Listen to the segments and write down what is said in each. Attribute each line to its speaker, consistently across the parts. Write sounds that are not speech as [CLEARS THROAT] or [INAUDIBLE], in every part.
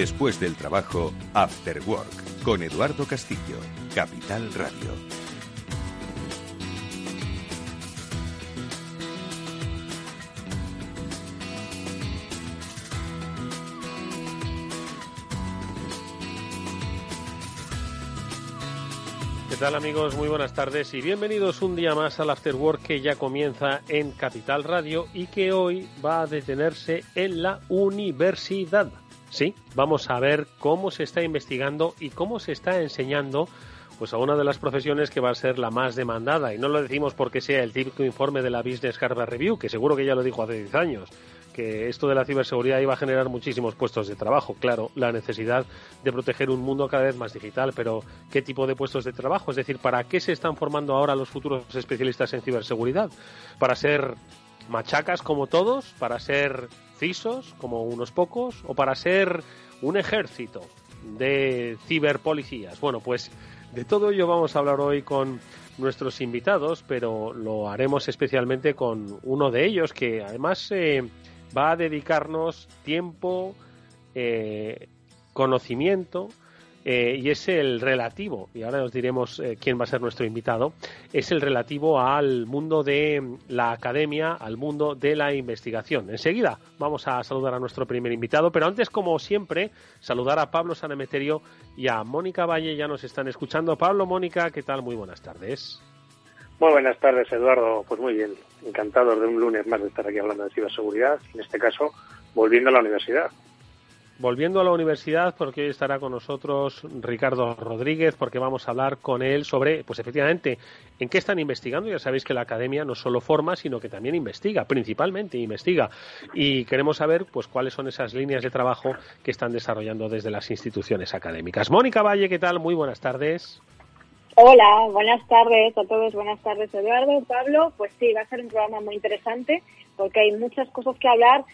Speaker 1: Después del trabajo, After Work, con Eduardo Castillo, Capital Radio.
Speaker 2: ¿Qué tal amigos? Muy buenas tardes y bienvenidos un día más al After Work que ya comienza en Capital Radio y que hoy va a detenerse en la universidad. Sí, vamos a ver cómo se está investigando y cómo se está enseñando pues a una de las profesiones que va a ser la más demandada. Y no lo decimos porque sea el típico informe de la Business Harvard Review, que seguro que ya lo dijo hace 10 años, que esto de la ciberseguridad iba a generar muchísimos puestos de trabajo. Claro, la necesidad de proteger un mundo cada vez más digital, pero ¿qué tipo de puestos de trabajo? Es decir, ¿para qué se están formando ahora los futuros especialistas en ciberseguridad? ¿Para ser machacas como todos? ¿Para ser Como unos pocos? ¿O para ser un ejército de ciberpolicías? Bueno, pues de todo ello vamos a hablar hoy con nuestros invitados, pero lo haremos especialmente con uno de ellos que además eh, va a dedicarnos tiempo, eh, conocimiento eh, y es el relativo, y ahora os diremos eh, quién va a ser nuestro invitado, es el relativo al mundo de la academia, al mundo de la investigación. Enseguida vamos a saludar a nuestro primer invitado, pero antes, como siempre, saludar a Pablo Sanemeterio y a Mónica Valle, ya nos están escuchando. Pablo, Mónica, ¿qué tal? Muy buenas tardes.
Speaker 3: Muy buenas tardes, Eduardo. Pues muy bien, encantado de un lunes más de estar aquí hablando de ciberseguridad, en este caso, volviendo a la universidad.
Speaker 2: Volviendo a la universidad, porque hoy estará con nosotros Ricardo Rodríguez, porque vamos a hablar con él sobre, pues efectivamente, en qué están investigando. Ya sabéis que la academia no solo forma, sino que también investiga, principalmente investiga. Y queremos saber, pues, cuáles son esas líneas de trabajo que están desarrollando desde las instituciones académicas. Mónica Valle, ¿qué tal? Muy buenas tardes.
Speaker 4: Hola, buenas tardes a todos, buenas tardes Eduardo, Pablo. Pues sí, va a ser un programa muy interesante porque hay muchas cosas que hablar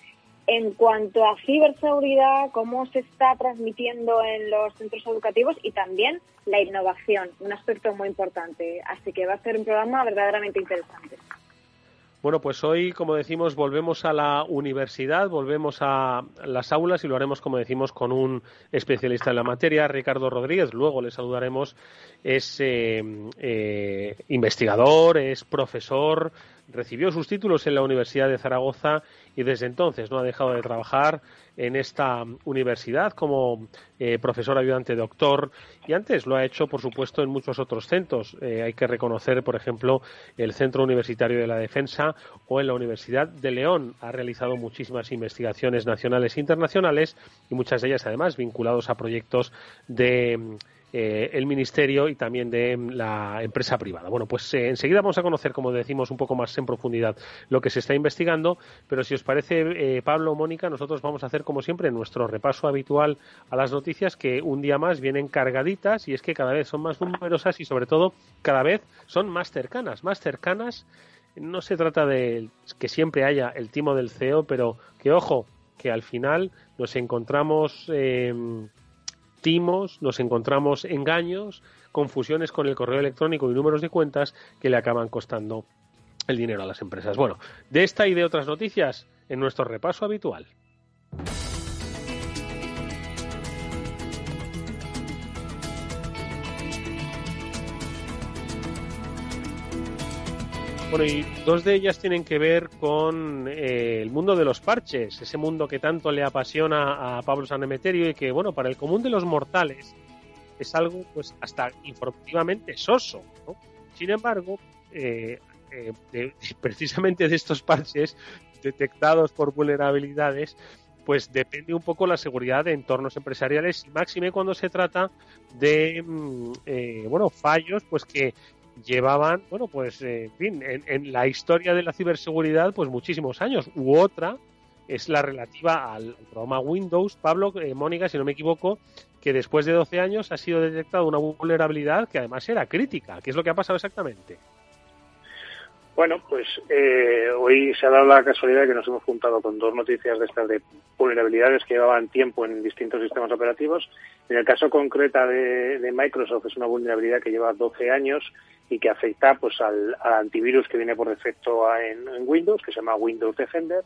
Speaker 4: en cuanto a ciberseguridad, cómo se está transmitiendo en los centros educativos y también la innovación, un aspecto muy importante. Así que va a ser un programa verdaderamente interesante.
Speaker 2: Bueno, pues hoy, como decimos, volvemos a la universidad, volvemos a las aulas y lo haremos, como decimos, con un especialista en la materia, Ricardo Rodríguez. Luego le saludaremos. Es eh, eh, investigador, es profesor, recibió sus títulos en la Universidad de Zaragoza y desde entonces no ha dejado de trabajar en esta universidad como eh, profesor ayudante doctor y antes lo ha hecho por supuesto en muchos otros centros. Eh, hay que reconocer por ejemplo el Centro Universitario de la Defensa o en la Universidad de León. Ha realizado muchísimas investigaciones nacionales e internacionales y muchas de ellas además vinculados a proyectos de eh, el ministerio y también de la empresa privada. Bueno, pues eh, enseguida vamos a conocer, como decimos, un poco más en profundidad lo que se está investigando, pero si os parece, eh, Pablo o Mónica, nosotros vamos a hacer, como siempre, nuestro repaso habitual a las noticias que un día más vienen cargaditas y es que cada vez son más numerosas y, sobre todo, cada vez son más cercanas, más cercanas. No se trata de que siempre haya el timo del CEO, pero que, ojo, que al final nos encontramos nos encontramos engaños, confusiones con el correo electrónico y números de cuentas que le acaban costando el dinero a las empresas. Bueno, de esta y de otras noticias en nuestro repaso habitual. Bueno, y dos de ellas tienen que ver con eh, el mundo de los parches, ese mundo que tanto le apasiona a Pablo Sanemeterio y que, bueno, para el común de los mortales es algo, pues, hasta informativamente soso, ¿no? Sin embargo, eh, eh, [LAUGHS] precisamente de estos parches detectados por vulnerabilidades, pues depende un poco la seguridad de entornos empresariales y máxime cuando se trata de mm, eh, bueno fallos pues que llevaban bueno pues en fin en, la historia de la ciberseguridad pues muchísimos años u otra es la relativa al programa Windows Pablo eh, Mónica si no me equivoco que después de 12 años ha sido detectada una vulnerabilidad que además era crítica ¿qué es lo que ha pasado exactamente?
Speaker 3: Bueno, pues eh, hoy se ha dado la casualidad de que nos hemos juntado con dos noticias de estas de vulnerabilidades que llevaban tiempo en distintos sistemas operativos. En el caso concreto de, Microsoft es una vulnerabilidad que lleva 12 años y que afecta pues al, antivirus que viene por defecto en, Windows, que se llama Windows Defender.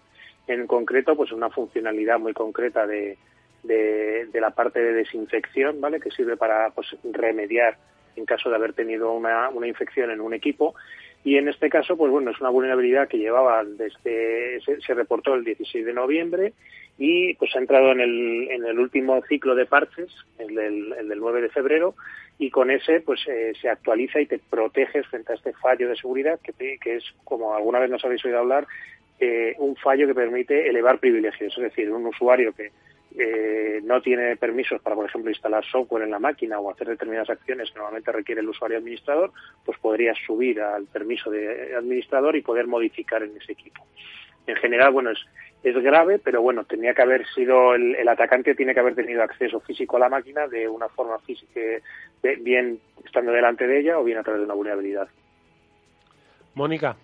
Speaker 3: En concreto, pues una funcionalidad muy concreta de, de, la parte de desinfección, ¿vale? Que sirve para pues remediar en caso de haber tenido una, una infección en un equipo y en este caso, pues bueno, es una vulnerabilidad que llevaba desde, se, reportó el 16 de noviembre y pues ha entrado en el, en el último ciclo de parches, el del, el del 9 de febrero, y con ese pues eh, se actualiza y te proteges frente a este fallo de seguridad que, que es, como alguna vez nos habéis oído hablar, eh, un fallo que permite elevar privilegios, es decir, un usuario que eh, no tiene permisos para, por ejemplo, instalar software en la máquina o hacer determinadas acciones que normalmente requiere el usuario administrador, pues podría subir al permiso de administrador y poder modificar en ese equipo. En general, bueno, es, es grave, pero bueno, tenía que haber sido, el, el, atacante tiene que haber tenido acceso físico a la máquina de una forma física, bien estando delante de ella o bien a través de una vulnerabilidad.
Speaker 2: Mónica.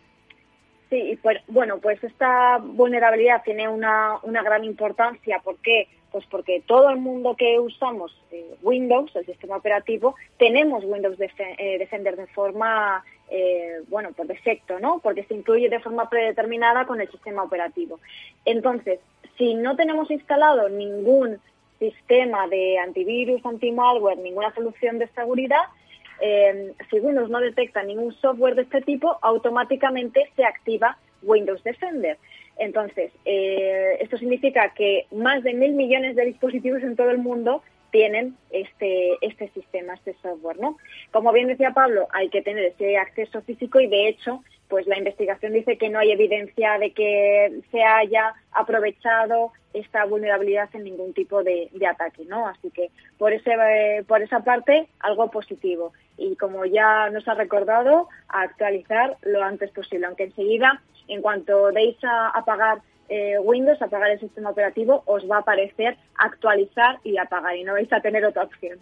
Speaker 4: Sí, pues, bueno, pues esta vulnerabilidad tiene una, una gran importancia. ¿Por qué? Pues porque todo el mundo que usamos eh, Windows, el sistema operativo, tenemos Windows eh, Defender de forma, eh, bueno, por defecto, ¿no? Porque se incluye de forma predeterminada con el sistema operativo. Entonces, si no tenemos instalado ningún sistema de antivirus, anti-malware, ninguna solución de seguridad, eh, si Windows no detecta ningún software de este tipo, automáticamente se activa Windows Defender. Entonces, eh, esto significa que más de mil millones de dispositivos en todo el mundo tienen este, este sistema, este software, ¿no? Como bien decía Pablo, hay que tener ese acceso físico y de hecho, pues la investigación dice que no hay evidencia de que se haya aprovechado esta vulnerabilidad en ningún tipo de, ataque, ¿no? Así que por ese, eh, por esa parte, algo positivo. Y como ya nos ha recordado, actualizar lo antes posible, aunque enseguida, en cuanto deis a apagar eh, Windows, apagar el sistema operativo, os va a aparecer actualizar y apagar y no vais a tener otra opción.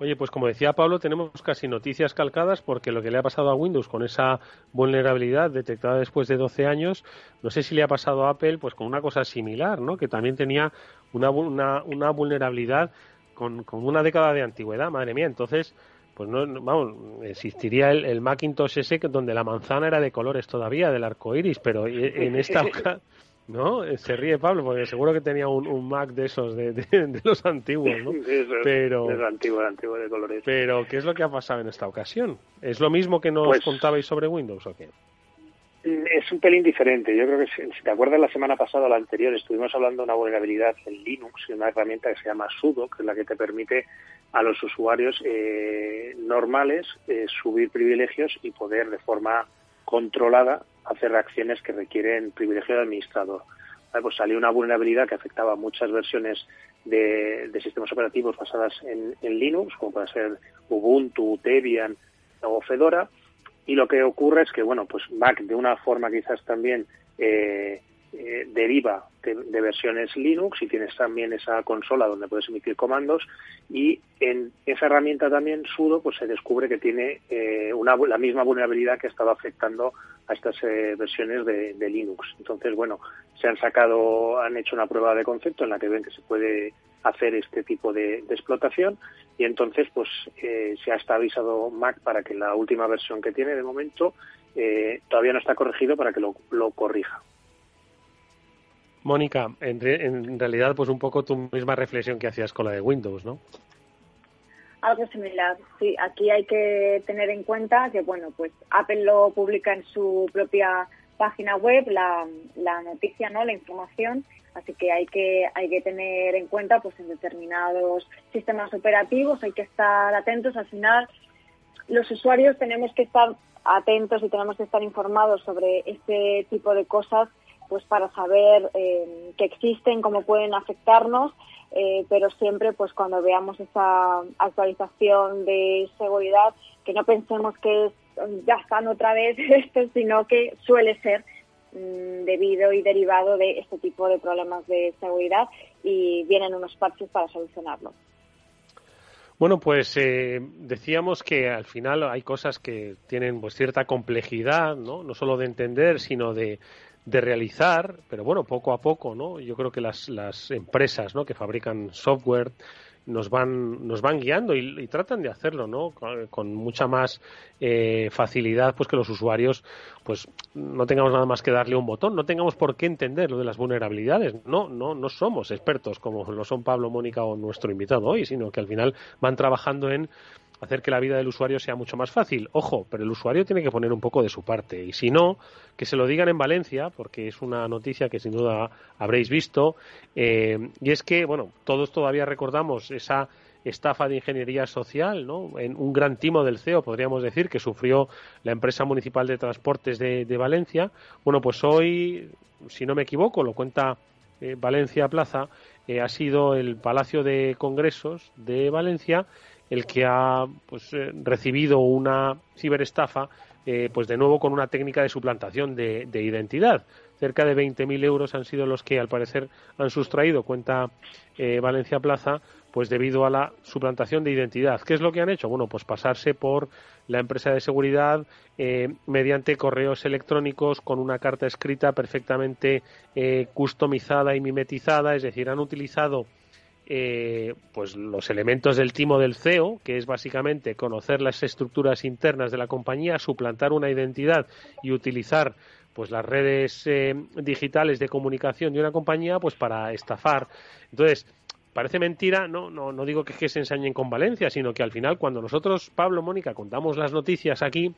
Speaker 2: Oye, pues como decía Pablo, tenemos casi noticias calcadas porque lo que le ha pasado a Windows con esa vulnerabilidad detectada después de 12 años, no sé si le ha pasado a Apple pues con una cosa similar, ¿no? Que también tenía una, una, vulnerabilidad con, con, una década de antigüedad, madre mía. Entonces, pues no, vamos, existiría el, el Macintosh ese donde la manzana era de colores todavía, del arco iris, pero en esta [LAUGHS] ¿No? Eh, se ríe Pablo, porque seguro que tenía un, Mac de esos, de, de, los antiguos, ¿no? [LAUGHS]
Speaker 3: pero, de antiguo, antiguo de colores.
Speaker 2: Pero, ¿qué es lo que ha pasado en esta ocasión? ¿Es lo mismo que nos pues contabais sobre Windows o qué?
Speaker 3: Mm, es un pelín diferente. Yo creo que, si, te acuerdas, la semana pasada o la anterior estuvimos hablando de una vulnerabilidad en Linux, una herramienta que se llama sudo, que es la que te permite a los usuarios eh, normales eh, subir privilegios y poder de forma controlada hacer reacciones que requieren privilegio de administrador. Pues salió una vulnerabilidad que afectaba muchas versiones de, sistemas operativos basadas en, Linux, como puede ser Ubuntu, Debian o Fedora. Y lo que ocurre es que, bueno, pues Mac de una forma quizás también eh, eh, deriva de, versiones Linux y tienes también esa consola donde puedes emitir comandos y en esa herramienta también sudo pues se descubre que tiene eh, una, la misma vulnerabilidad que ha estado afectando a estas eh, versiones de, Linux. Entonces, bueno, se han sacado, han hecho una prueba de concepto en la que ven que se puede hacer este tipo de, explotación y entonces pues se ha estabilizado Mac para que la última versión que tiene de momento todavía no está corregido para que lo corrija.
Speaker 2: Mónica, en, realidad, pues un poco tu misma reflexión que hacías con la de Windows, ¿no?
Speaker 4: Algo similar, sí. Aquí hay que tener en cuenta que, bueno, pues Apple lo publica en su propia página web, la, noticia, ¿no? La información. Así que hay que hay que tener en cuenta, pues en determinados sistemas operativos hay que estar atentos. Al final, los usuarios tenemos que estar atentos y tenemos que estar informados sobre este tipo de cosas pues para saber eh, que existen, cómo pueden afectarnos, eh, pero siempre pues cuando veamos esa actualización de seguridad, que no pensemos que ya están otra vez [LAUGHS] esto, sino que suele ser mm, debido y derivado de este tipo de problemas de seguridad y vienen unos parches para solucionarlo.
Speaker 2: Bueno, pues eh, decíamos que al final hay cosas que tienen pues cierta complejidad, ¿no? No solo de entender, sino de, de realizar, pero bueno, poco a poco, ¿no? Yo creo que las, las empresas, ¿no? Que fabrican software nos van nos van guiando y, tratan de hacerlo no con, mucha más eh, facilidad pues que los usuarios pues no tengamos nada más que darle un botón no tengamos por qué entender lo de las vulnerabilidades no no no somos expertos como lo son Pablo Mónica o nuestro invitado hoy sino que al final van trabajando en hacer que la vida del usuario sea mucho más fácil. Ojo, pero el usuario tiene que poner un poco de su parte. Y si no, que se lo digan en Valencia, porque es una noticia que sin duda habréis visto. Eh, y es que, bueno, todos todavía recordamos esa estafa de ingeniería social, ¿no? En un gran timo del CEO, podríamos decir, que sufrió la empresa municipal de transportes de, Valencia. Bueno, pues hoy, si no me equivoco, lo cuenta eh, Valencia Plaza, eh, ha sido el Palacio de Congresos de Valencia el que ha pues, eh, recibido una ciberestafa, eh, pues de nuevo con una técnica de suplantación de, identidad. Cerca de 20.000 euros han sido los que, al parecer, han sustraído, cuenta eh, Valencia Plaza, pues debido a la suplantación de identidad. ¿Qué es lo que han hecho? Bueno, pues pasarse por la empresa de seguridad mediante correos electrónicos con una carta escrita perfectamente customizada y mimetizada, es decir, han utilizado eh, pues los elementos del timo del CEO, que es básicamente conocer las estructuras internas de la compañía, suplantar una identidad y utilizar pues las redes eh, digitales de comunicación de una compañía pues para estafar. Entonces, parece mentira, no, no, no digo que, que se ensañen con Valencia, sino que al final cuando nosotros, Pablo, Mónica, contamos las noticias aquí,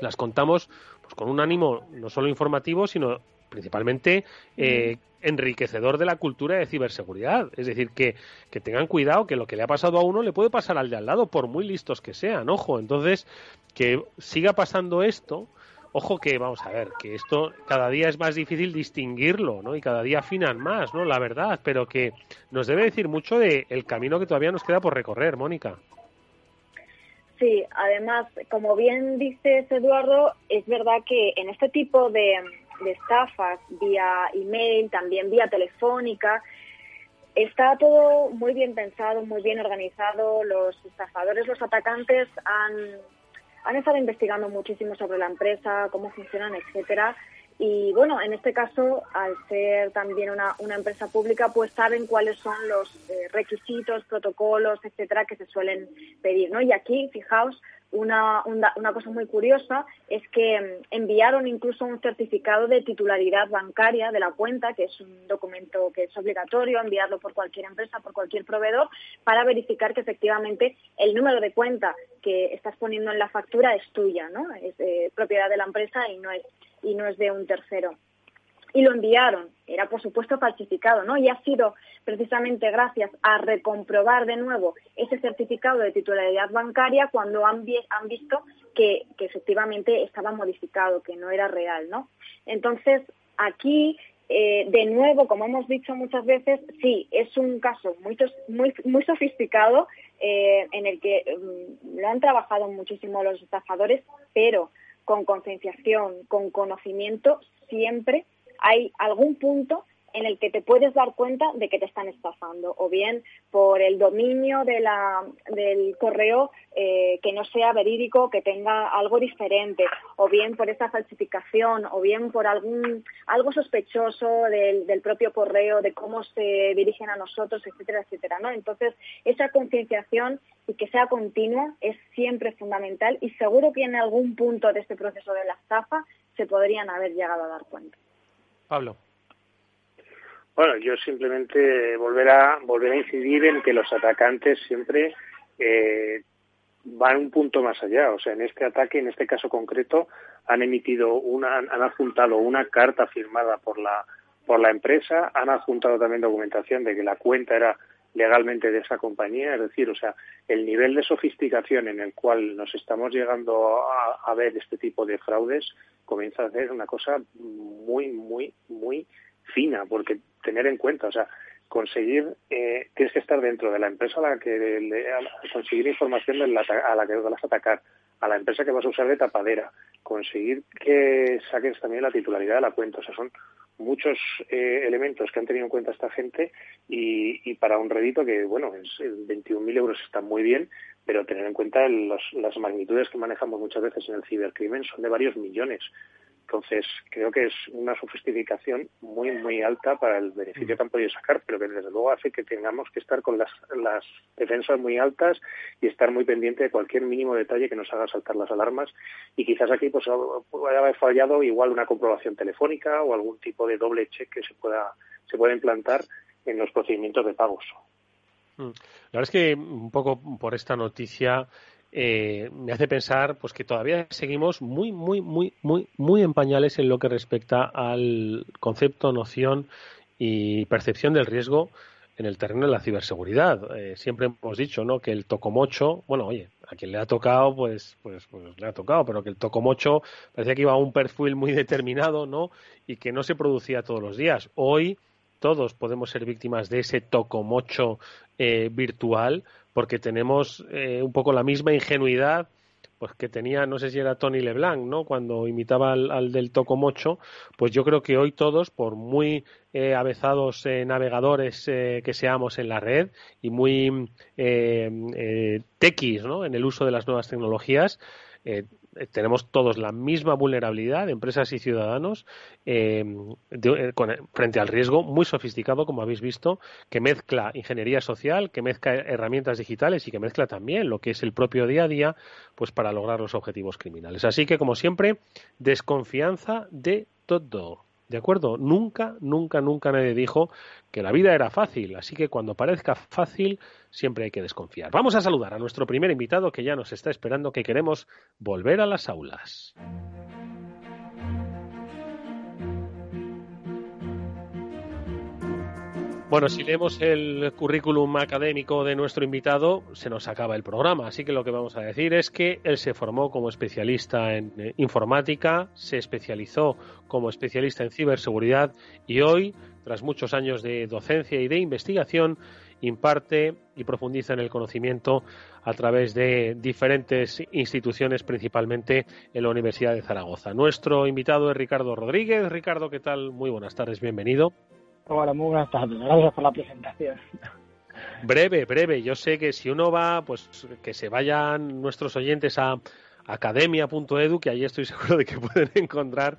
Speaker 2: las contamos pues con un ánimo no solo informativo, sino principalmente eh, enriquecedor de la cultura de ciberseguridad. Es decir, que, que tengan cuidado que lo que le ha pasado a uno le puede pasar al de al lado, por muy listos que sean. Ojo, entonces, que siga pasando esto. Ojo que, vamos a ver, que esto cada día es más difícil distinguirlo, ¿no? Y cada día afinan más, ¿no? La verdad, pero que nos debe decir mucho del el camino que todavía nos queda por recorrer, Mónica.
Speaker 4: Sí, además, como bien dices, Eduardo, es verdad que en este tipo de, de estafas vía email, también vía telefónica. Está todo muy bien pensado, muy bien organizado. Los estafadores, los atacantes han, han estado investigando muchísimo sobre la empresa, cómo funcionan, etcétera. Y bueno, en este caso, al ser también una, una empresa pública, pues saben cuáles son los eh, requisitos, protocolos, etcétera, que se suelen pedir, ¿no? Y aquí, fijaos, una, una, cosa muy curiosa es que mm, enviaron incluso un certificado de titularidad bancaria de la cuenta, que es un documento que es obligatorio enviarlo por cualquier empresa, por cualquier proveedor, para verificar que efectivamente el número de cuenta que estás poniendo en la factura es tuya, ¿no? Es propiedad de la empresa y no es, y no es de un tercero y lo enviaron. Era, por supuesto, falsificado, ¿no? Y ha sido precisamente gracias a recomprobar de nuevo ese certificado de titularidad bancaria cuando han, han visto que, efectivamente estaba modificado, que no era real, ¿no? Entonces, aquí, eh, de nuevo, como hemos dicho muchas veces, sí, es un caso muy, muy, muy sofisticado eh, en el que mm, lo han trabajado muchísimo los estafadores, pero con concienciación, con conocimiento, siempre hay algún punto en el que te puedes dar cuenta de que te están estafando, o bien por el dominio de la, del correo eh, que no sea verídico, que tenga algo diferente, o bien por esa falsificación, o bien por algún algo sospechoso del, del propio correo, de cómo se dirigen a nosotros, etcétera, etcétera, ¿no? Entonces, esa concienciación y que sea continua es siempre fundamental y seguro que en algún punto de este proceso de la estafa se podrían haber llegado a dar cuenta.
Speaker 2: Pablo.
Speaker 3: Bueno, yo simplemente volver a, volver a incidir en que los atacantes siempre eh, van un punto más allá. O sea, en este ataque, en este caso concreto, han emitido una, han adjuntado una carta firmada por la por la empresa, han adjuntado también documentación de que la cuenta era legalmente de esa compañía, es decir, o sea, el nivel de sofisticación en el cual nos estamos llegando a, ver este tipo de fraudes comienza a ser una cosa muy, muy, muy fina, porque tener en cuenta, o sea, conseguir, eh, tienes que estar dentro de la empresa a la que le, conseguir información a la que vas a atacar, a la empresa que vas a usar de tapadera, conseguir que saques también la titularidad de la cuenta. O sea, son muchos eh, elementos que han tenido en cuenta esta gente y, para un rédito que, bueno, es, 21.000 euros está muy bien, pero tener en cuenta las magnitudes que manejamos muchas veces en el cibercrimen son de varios millones. Entonces, creo que es una sofisticación muy, muy alta para el beneficio que han podido sacar, pero que desde luego hace que tengamos que estar con las, las defensas muy altas y estar muy pendiente de cualquier mínimo detalle que nos haga saltar las alarmas. Y quizás aquí pues haber fallado igual una comprobación telefónica o algún tipo de doble check que se pueda, se pueda implantar en los procedimientos de pagos.
Speaker 2: Mm. La verdad es que un poco por esta noticia eh, me hace pensar pues que todavía seguimos muy, muy, muy, muy, muy en pañales en lo que respecta al concepto, noción y percepción del riesgo en el terreno de la ciberseguridad. Eh, siempre hemos dicho, ¿no? Que el tocomocho, bueno, oye, a quien le ha tocado, pues, pues, pues le ha tocado, pero que el tocomocho parecía que iba a un perfil muy determinado, ¿no? Y que no se producía todos los días. Hoy todos podemos ser víctimas de ese tocomocho eh, virtual porque tenemos eh, un poco la misma ingenuidad pues que tenía, no sé si era Tony LeBlanc, ¿no? Cuando imitaba al, del Tocomocho, pues yo creo que hoy todos, por muy eh, avezados eh, navegadores que seamos en la red y muy tequis, ¿no? En el uso de las nuevas tecnologías, tenemos todos la misma vulnerabilidad, empresas y ciudadanos, eh, eh, frente al riesgo muy sofisticado, como habéis visto, que mezcla ingeniería social, que mezcla herramientas digitales y que mezcla también lo que es el propio día a día, pues para lograr los objetivos criminales. Así que, como siempre, desconfianza de todo. ¿De acuerdo? Nunca, nunca, nunca nadie dijo que la vida era fácil. Así que cuando parezca fácil, siempre hay que desconfiar. Vamos a saludar a nuestro primer invitado que ya nos está esperando, que queremos volver a las aulas. Bueno, si leemos el currículum académico de nuestro invitado, se nos acaba el programa. Así que lo que vamos a decir es que él se formó como especialista en eh, informática, se especializó como especialista en ciberseguridad y hoy, tras muchos años de docencia y de investigación, imparte y profundiza en el conocimiento a través de diferentes instituciones, principalmente en la Universidad de Zaragoza. Nuestro invitado es Ricardo Rodríguez. Ricardo, ¿qué tal? Muy buenas tardes, bienvenido.
Speaker 5: Hola, muy buenas tardes. Gracias por la presentación. [LAUGHS]
Speaker 2: Breve, breve. Yo sé que si uno va, pues que se vayan nuestros oyentes a academia.edu, que ahí estoy [LAUGHS] seguro de que pueden encontrar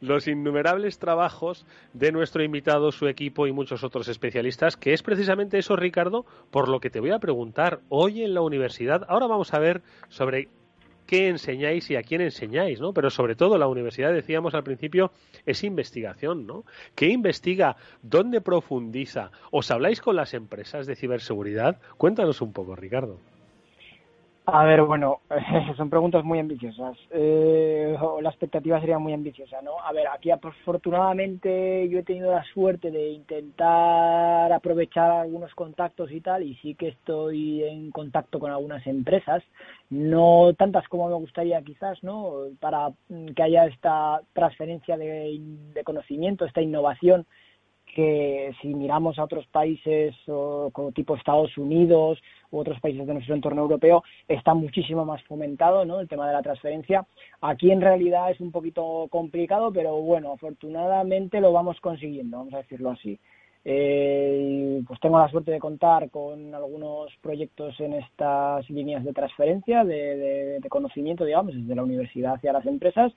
Speaker 2: los innumerables trabajos de nuestro invitado, su equipo y muchos otros especialistas, que es precisamente eso, Ricardo, por lo que te voy a preguntar hoy en la universidad. Ahora vamos a ver sobre qué enseñáis y a quién enseñáis, ¿no? Pero sobre todo la universidad, decíamos al principio, es investigación, ¿no? ¿Qué investiga? ¿Dónde profundiza? ¿Os habláis con las empresas de ciberseguridad? Cuéntanos un poco, Ricardo.
Speaker 5: A ver, bueno, [LAUGHS] son preguntas muy ambiciosas. Eh, la expectativa sería muy ambiciosa, ¿no? A ver, aquí afortunadamente yo he tenido la suerte de intentar aprovechar algunos contactos y tal, y sí que estoy en contacto con algunas empresas, no tantas como me gustaría quizás, ¿no? Para que haya esta transferencia de, de conocimiento, esta innovación que si miramos a otros países como tipo Estados Unidos u otros países de nuestro entorno europeo, está muchísimo más fomentado ¿no? el tema de la transferencia. Aquí en realidad es un poquito complicado, pero bueno, afortunadamente lo vamos consiguiendo, vamos a decirlo así. Eh, pues tengo la suerte de contar con algunos proyectos en estas líneas de transferencia de, de conocimiento, digamos, desde la universidad hacia las empresas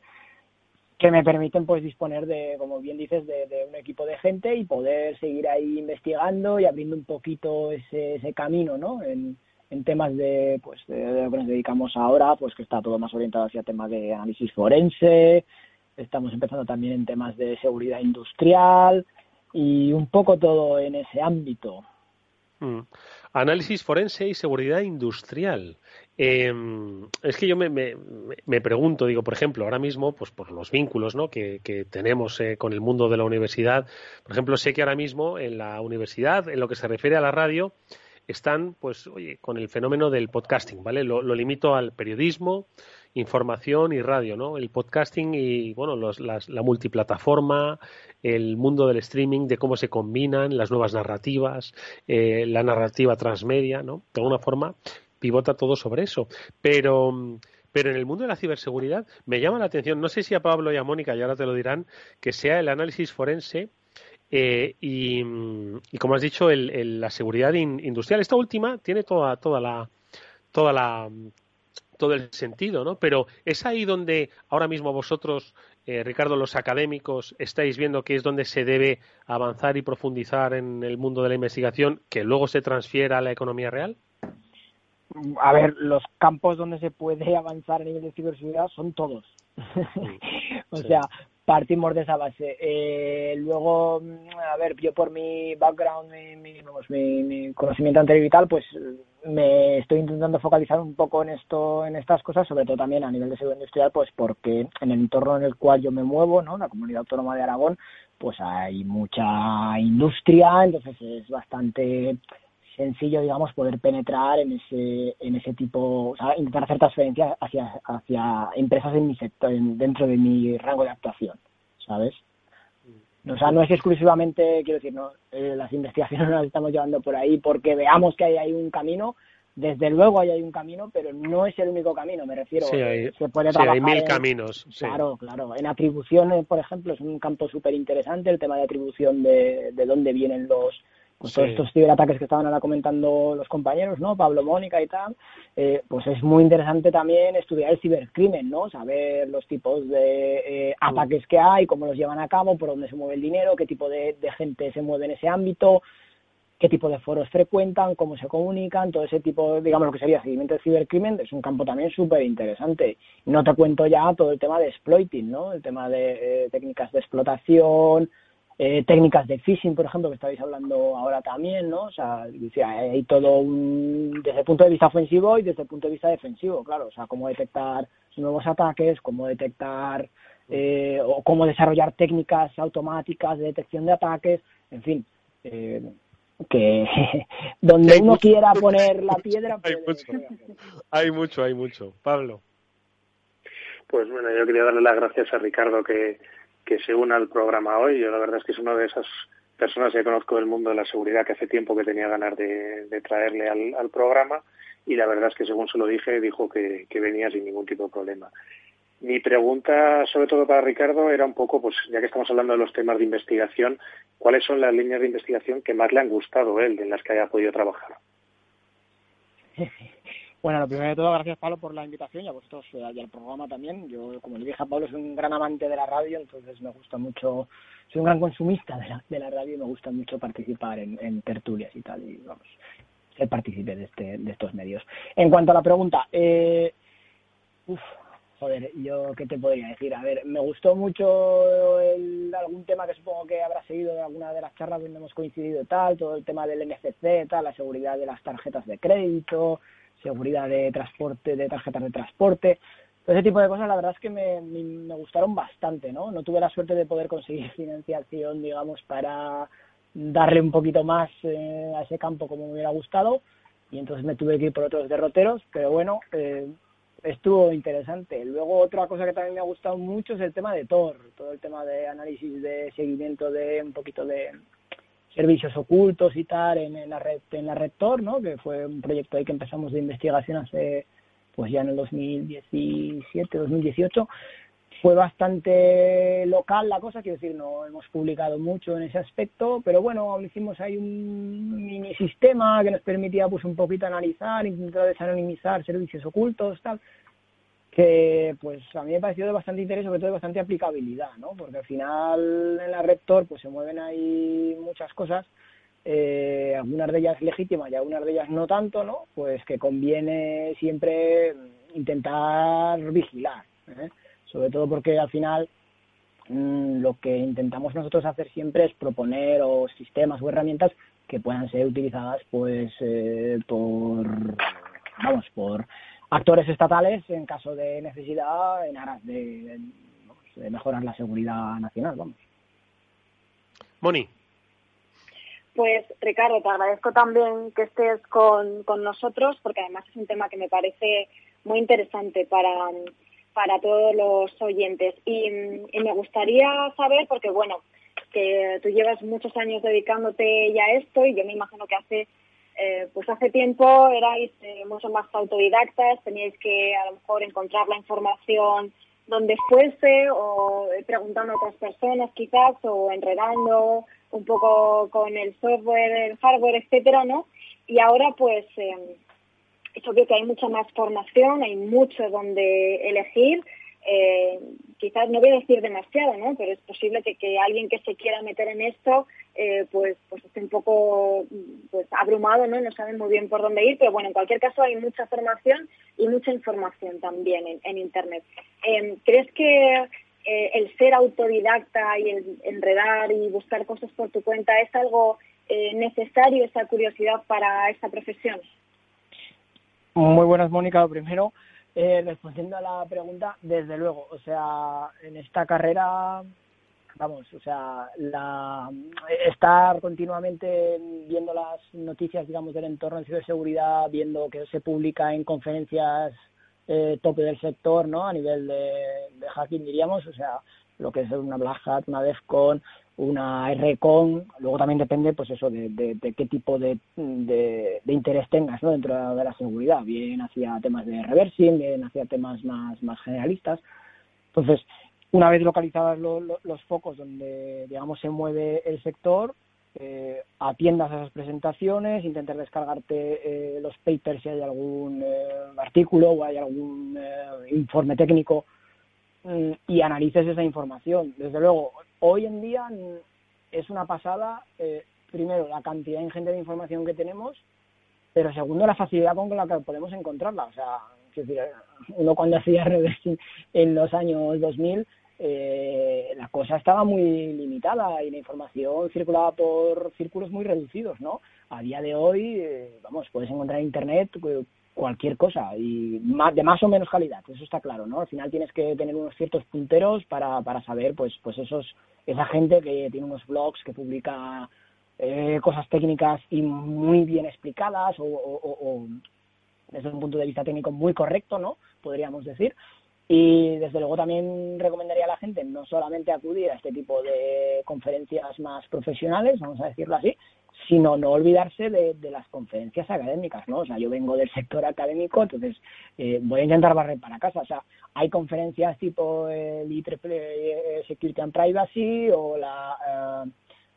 Speaker 5: que me permiten pues disponer de, como bien dices, de, un equipo de gente y poder seguir ahí investigando y abriendo un poquito ese, ese camino, ¿no? En, en temas de, pues, de, lo que nos dedicamos ahora, pues que está todo más orientado hacia temas de análisis forense, estamos empezando también en temas de seguridad industrial y un poco todo en ese ámbito.
Speaker 2: Mm. Análisis forense y seguridad industrial. Eh, es que yo me, me, me, pregunto, digo, por ejemplo, ahora mismo, pues por los vínculos ¿no? que, que tenemos eh, con el mundo de la universidad, por ejemplo, sé que ahora mismo en la universidad, en lo que se refiere a la radio, están, pues, oye, con el fenómeno del podcasting, ¿vale? Lo, lo limito al periodismo, información y radio, ¿no? El podcasting y, bueno, los, las, la multiplataforma, el mundo del streaming, de cómo se combinan las nuevas narrativas, eh, la narrativa transmedia, ¿no? De alguna forma pivota todo sobre eso. Pero, pero en el mundo de la ciberseguridad me llama la atención, no sé si a Pablo y a Mónica, y ahora te lo dirán, que sea el análisis forense eh, y, y, como has dicho, el, el, la seguridad in, industrial. Esta última tiene toda, toda la toda la todo el sentido, ¿no? Pero es ahí donde ahora mismo vosotros, eh, Ricardo, los académicos, estáis viendo que es donde se debe avanzar y profundizar en el mundo de la investigación, que luego se transfiera a la economía real.
Speaker 5: A ver, los campos donde se puede [LAUGHS] avanzar a nivel de ciberseguridad son todos. [LAUGHS] o sea, partimos de esa base. Eh, luego, a ver, yo por mi background, mi, mi, conocimiento anterior y tal, pues me estoy intentando focalizar un poco en esto, en estas cosas, sobre todo también a nivel de seguridad industrial, pues porque en el entorno en el cual yo me muevo, ¿no? La comunidad autónoma de Aragón, pues hay mucha industria, entonces es bastante sencillo, digamos, poder penetrar en ese, en ese tipo, o sea, intentar hacer transferencias hacia, hacia empresas en mi sector, en, dentro de mi rango de actuación, ¿sabes? O sea, no es exclusivamente, quiero decir, no, eh, las investigaciones no [LAUGHS] las estamos llevando por ahí porque veamos que hay, hay un camino, desde luego hay, hay un camino, pero no es el único camino, me refiero.
Speaker 2: Sí, hay, se puede sí, hay mil en, caminos. Sí.
Speaker 5: Claro, claro. En atribución, por ejemplo, es un campo súper interesante el tema de atribución de, de dónde vienen los, pues todos estos ciberataques que estaban ahora comentando los compañeros, ¿no? Pablo, Mónica y tal, eh, pues es muy interesante también estudiar el cibercrimen, ¿no? Saber los tipos de eh, ataques que hay, cómo los llevan a cabo, por dónde se mueve el dinero, qué tipo de, de gente se mueve en ese ámbito, qué tipo de foros frecuentan, cómo se comunican, todo ese tipo, digamos, lo que sería seguimiento del cibercrimen, es un campo también súper interesante. No te cuento ya todo el tema de exploiting, ¿no? El tema de eh, técnicas de explotación, eh, técnicas de phishing, por ejemplo, que estáis hablando ahora también, ¿no? O sea, hay todo un, desde el punto de vista ofensivo y desde el punto de vista defensivo, claro, o sea, cómo detectar nuevos ataques, cómo detectar eh, o cómo desarrollar técnicas automáticas de detección de ataques, en fin, eh, que [LAUGHS] donde uno mucho. quiera poner la piedra.
Speaker 2: hay, mucho, hay mucho, hay mucho. Pablo.
Speaker 3: Pues bueno, yo quería darle las gracias a Ricardo que que se una al programa hoy. Yo la verdad es que es una de esas personas que conozco del mundo de la seguridad que hace tiempo que tenía ganas de, traerle al, al, programa y la verdad es que según se lo dije dijo que, que, venía sin ningún tipo de problema. Mi pregunta, sobre todo para Ricardo, era un poco, pues ya que estamos hablando de los temas de investigación, ¿cuáles son las líneas de investigación que más le han gustado a él, en las que haya podido trabajar? [LAUGHS]
Speaker 5: Bueno, lo primero de todo, gracias Pablo por la invitación y a vosotros y al programa también. Yo, como le dije a Pablo, soy un gran amante de la radio, entonces me gusta mucho, soy un gran consumista de la, de la radio y me gusta mucho participar en, en tertulias y tal, y vamos, ser partícipe de, este, de estos medios. En cuanto a la pregunta, eh, uf, joder, yo qué te podría decir, a ver, me gustó mucho el, algún tema que supongo que habrá seguido de alguna de las charlas donde hemos coincidido y tal, todo el tema del NFC, tal, la seguridad de las tarjetas de crédito, seguridad de transporte, de tarjetas de transporte. Todo ese tipo de cosas, la verdad es que me, me, gustaron bastante, ¿no? No tuve la suerte de poder conseguir [LAUGHS] financiación, digamos, para darle un poquito más eh, a ese campo como me hubiera gustado y entonces me tuve que ir por otros derroteros, pero bueno, eh, estuvo interesante. Luego otra cosa que también me ha gustado mucho es el tema de Tor, todo el tema de análisis de seguimiento de un poquito de servicios ocultos y tal en, la red en la red Tor, ¿no? Que fue un proyecto ahí que empezamos de investigación hace pues ya en el 2017, 2018 fue bastante local la cosa, quiero decir, no hemos publicado mucho en ese aspecto, pero bueno, hicimos ahí un mini sistema que nos permitía pues un poquito analizar, intentar desanonimizar servicios ocultos, tal, que pues a mí me pareció de bastante interés, sobre todo de bastante aplicabilidad, ¿no? Porque al final en la Rector pues se mueven ahí muchas cosas, eh, algunas de ellas legítimas y algunas de ellas no tanto, ¿no? Pues que conviene siempre intentar vigilar, ¿eh? sobre todo porque al final mmm, lo que intentamos nosotros hacer siempre es proponer o sistemas o herramientas que puedan ser utilizadas pues por vamos por actores estatales en caso de necesidad en aras de, de mejorar la seguridad nacional vamos
Speaker 2: Moni
Speaker 4: pues Ricardo, te agradezco también que estés con, nosotros porque además es un tema que me parece muy interesante para, para todos los oyentes. Y, me gustaría saber, porque bueno, que tú llevas muchos años dedicándote ya a esto y yo me imagino que hace eh, pues hace tiempo erais eh, mucho más autodidactas, teníais que a lo mejor encontrar la información donde fuese o preguntando a otras personas quizás o enredando un poco con el software, el hardware, etcétera, ¿no? Y ahora pues eh, es obvio que hay mucha más formación, hay mucho donde elegir. Eh, quizás no voy a decir demasiado, ¿no? Pero es posible que, alguien que se quiera meter en esto, eh, pues, pues esté un poco pues abrumado, ¿no? No sabe muy bien por dónde ir, pero bueno, en cualquier caso hay mucha formación y mucha información también en, Internet. Eh, ¿Crees que eh, el ser autodidacta y el enredar y buscar cosas por tu cuenta es algo eh, necesario, esa curiosidad para esta profesión?
Speaker 5: Muy buenas, Mónica. Primero, eh, respondiendo a la pregunta, desde luego, o sea, en esta carrera, vamos, o sea, la, estar continuamente viendo las noticias, digamos, del entorno de ciberseguridad, viendo que se publica en conferencias eh, tope del sector, ¿no? A nivel de, hacking, diríamos, o sea, lo que es una Black Hat, una DEFCON, una RCON, luego también depende, pues eso, de, qué tipo de, interés tengas, ¿no? Dentro de la seguridad, bien hacia temas de reversing, bien hacia temas más, más generalistas. Entonces, una vez localizados los focos donde, digamos, se mueve el sector, eh, atiendas a esas presentaciones, intentar descargarte eh, los papers si hay algún eh, artículo o hay algún eh, informe técnico y analices esa información. Desde luego, hoy en día es una pasada, primero, la cantidad ingente de información que tenemos, pero segundo, la facilidad con la que podemos encontrarla. O sea, uno cuando [LAUGHS] hacía reversing en los años 2000 eh, la cosa estaba muy limitada y la información circulaba por círculos muy reducidos, ¿no? A día de hoy, eh, vamos, puedes encontrar en Internet cualquier cosa y más, de más o menos calidad, eso está claro, ¿no? Al final tienes que tener unos ciertos punteros para, para saber, pues, pues esos, esa gente que tiene unos blogs que publica eh, cosas técnicas y muy bien explicadas o, o desde un punto de vista técnico muy correcto, ¿no? Podríamos decir. Y desde luego también recomendaría a la gente no solamente acudir a este tipo de conferencias más profesionales, vamos a decirlo así, sino no olvidarse de, las conferencias académicas, ¿no? O sea, yo vengo del sector académico, entonces eh, voy a intentar barrer para casa. O sea, hay conferencias tipo el IEEE eh, Security and Privacy o la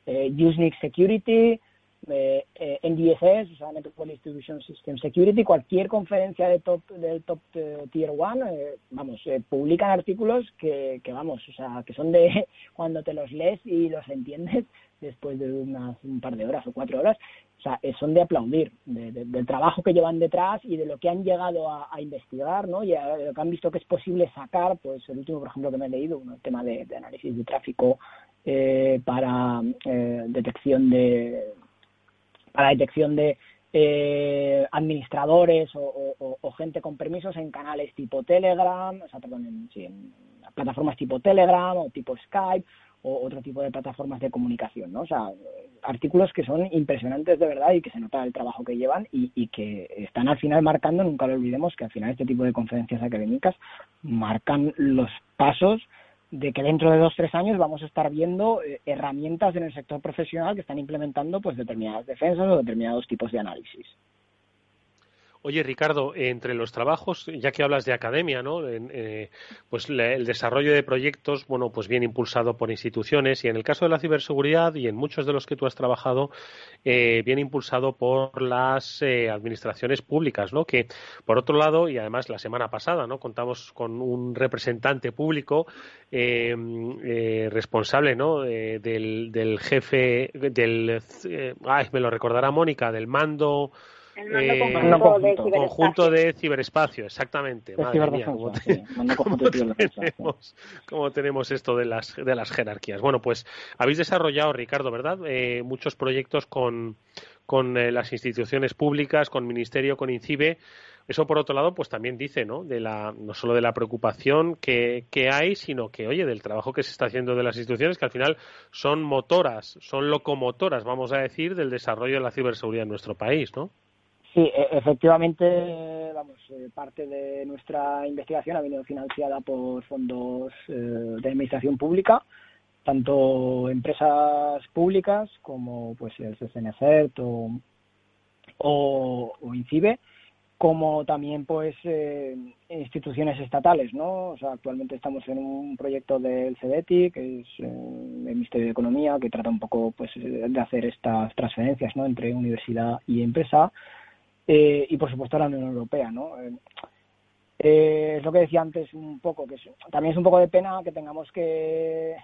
Speaker 5: eh, Usenix Security, eh, eh, NDSS, o sea, Network Distribution System Security, cualquier conferencia de top, del top eh, tier one, eh, vamos, publican artículos que, que, vamos, o sea, que son de [LAUGHS] cuando te los lees y los entiendes después de unas, un par de horas o cuatro horas, o sea, son de aplaudir, del trabajo que llevan detrás y de lo que han llegado a, investigar, ¿no? Y a, lo que han visto que es posible sacar, pues el último, por ejemplo, que me he leído, el tema de, análisis de tráfico para detección de para la detección de eh, administradores o, gente con permisos en canales tipo Telegram, o sea, perdón, en, plataformas tipo Telegram o tipo Skype o otro tipo de plataformas de comunicación, ¿no? O sea, artículos que son impresionantes de verdad y que se nota el trabajo que llevan y, que están al final marcando, nunca lo olvidemos, que al final este tipo de conferencias académicas marcan los pasos de que dentro de dos tres años vamos a estar viendo eh, herramientas en el sector profesional que están implementando pues determinadas defensas o determinados tipos de análisis.
Speaker 2: Oye, Ricardo, entre los trabajos, ya que hablas de academia, ¿no? Eh, pues el desarrollo de proyectos, bueno, pues bien impulsado por instituciones y en el caso de la ciberseguridad y en muchos de los que tú has trabajado, eh, bien impulsado por las eh, administraciones públicas, ¿no? Que, por otro lado, y además la semana pasada, ¿no? Contamos con un representante público responsable, ¿no? del, del jefe, del, ay, me lo recordará Mónica, del mando El conjunto, de, ciberespacio. exactamente. Madre mía, [LAUGHS] cómo, tenemos, esto de las, de las jerarquías. Bueno, pues habéis desarrollado, Ricardo, ¿verdad? Eh, muchos proyectos con, con eh, las instituciones públicas, con Ministerio, con INCIBE. Eso, por otro lado, pues también dice, ¿no? De la, no solo de la preocupación que, que hay, sino que, oye, del trabajo que se está haciendo de las instituciones, que al final son motoras, son locomotoras, vamos a decir, del desarrollo de la ciberseguridad en nuestro país, ¿no?
Speaker 5: Sí, e, efectivamente, vamos, eh, parte de nuestra investigación ha venido financiada por fondos eh, de administración pública, tanto empresas públicas como pues el CCNCERT o, o, INCIBE, como también pues eh, instituciones estatales, ¿no? O sea, actualmente estamos en un proyecto del CEDETI, que es el Ministerio de Economía, que trata un poco pues de hacer estas transferencias, ¿no? Entre universidad y empresa eh, y por supuesto la Unión Europea, ¿no? Eh, eh, es lo que decía antes un poco, que también es un poco de pena que tengamos que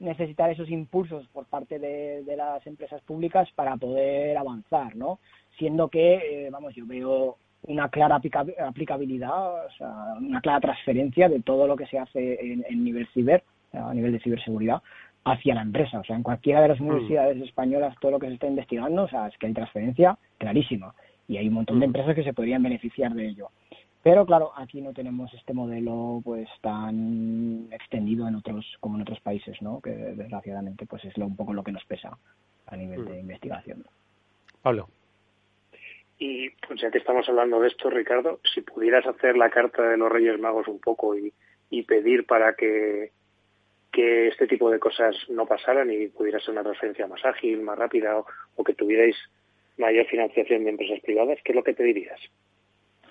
Speaker 5: necesitar esos impulsos por parte de, las empresas públicas para poder avanzar, ¿no? Siendo que, vamos, yo veo una clara aplicabilidad, o sea, una clara transferencia de todo lo que se hace en, nivel ciber, a nivel de ciberseguridad, hacia la empresa. O sea, en cualquiera de las mm. universidades españolas, todo lo que se está investigando, o sea, es que hay transferencia clarísima y hay un montón de mm. empresas que se podrían beneficiar de ello. Pero claro, aquí no tenemos este modelo pues tan extendido en otros como en otros países, ¿no? Que desgraciadamente pues es lo, un poco lo que nos pesa a nivel de mm. investigación.
Speaker 2: Pablo.
Speaker 3: Y pues ya que estamos hablando de esto, Ricardo, si pudieras hacer la carta de los Reyes Magos un poco y, y pedir para que, que este tipo de cosas no pasaran y pudiera ser una transferencia más ágil, más rápida o, o que tuvierais mayor financiación de empresas privadas, ¿qué es lo que pedirías?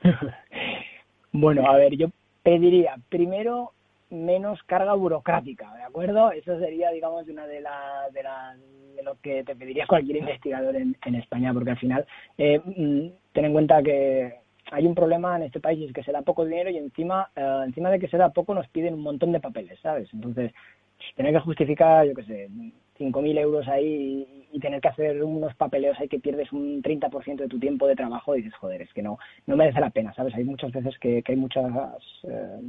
Speaker 3: [LAUGHS]
Speaker 5: bueno, a ver, yo pediría primero menos carga burocrática, ¿de acuerdo? Eso sería, digamos, una de las de, de lo que te pediría cualquier investigador en, en España, porque al final eh, mm, ten en cuenta que hay un problema en este país es que se da poco dinero y encima eh, encima de que se da poco nos piden un montón de papeles, ¿sabes? Entonces tener que justificar, yo qué sé, 5.000 euros ahí y, tener que hacer unos papeleos ahí que pierdes un 30% de tu tiempo de trabajo y dices, joder, es que no, no merece la pena, ¿sabes? Hay muchas veces que, que hay muchas... Eh,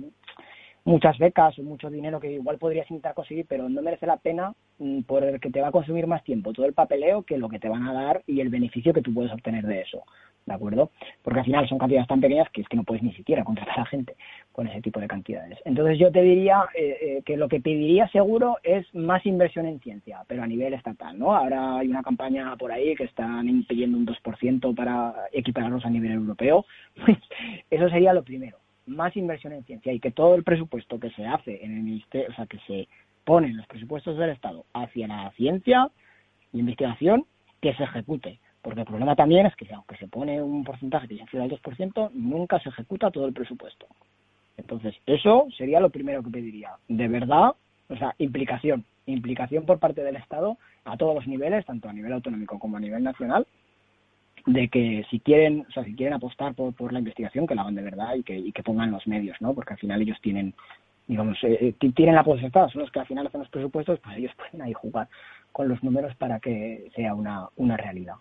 Speaker 5: muchas becas o mucho dinero que igual podrías intentar conseguir, pero no merece la pena mm, por el que te va a consumir más tiempo todo el papeleo que lo que te van a dar y el beneficio que tú puedes obtener de eso. ¿de acuerdo? Porque al final son cantidades tan pequeñas que es que no puedes ni siquiera contratar a gente con ese tipo de cantidades. Entonces yo te diría eh, eh, que lo que pediría seguro es más inversión en ciencia, pero a nivel estatal, ¿no? Ahora hay una campaña por ahí que están pidiendo un 2% para equipararlos a nivel europeo. [LAUGHS] Eso sería lo primero, más inversión en ciencia y que todo el presupuesto que se hace en el ministerio, o sea, que se pone en los presupuestos del Estado hacia la ciencia y investigación, que se ejecute porque el problema también es que aunque se pone un porcentaje que ya al 2%, nunca se ejecuta todo el presupuesto. Entonces, eso sería lo primero que pediría. De verdad, o sea, implicación. Implicación por parte del Estado a todos los niveles, tanto a nivel autonómico como a nivel nacional, de que si quieren, o sea, si quieren apostar por, por la investigación, que la hagan de verdad y que, y que pongan los medios, ¿no? Porque al final ellos tienen, digamos, eh, eh tienen la potestad, son los que al final hacen los presupuestos, pues ellos pueden ahí jugar con los números para que sea una, una realidad.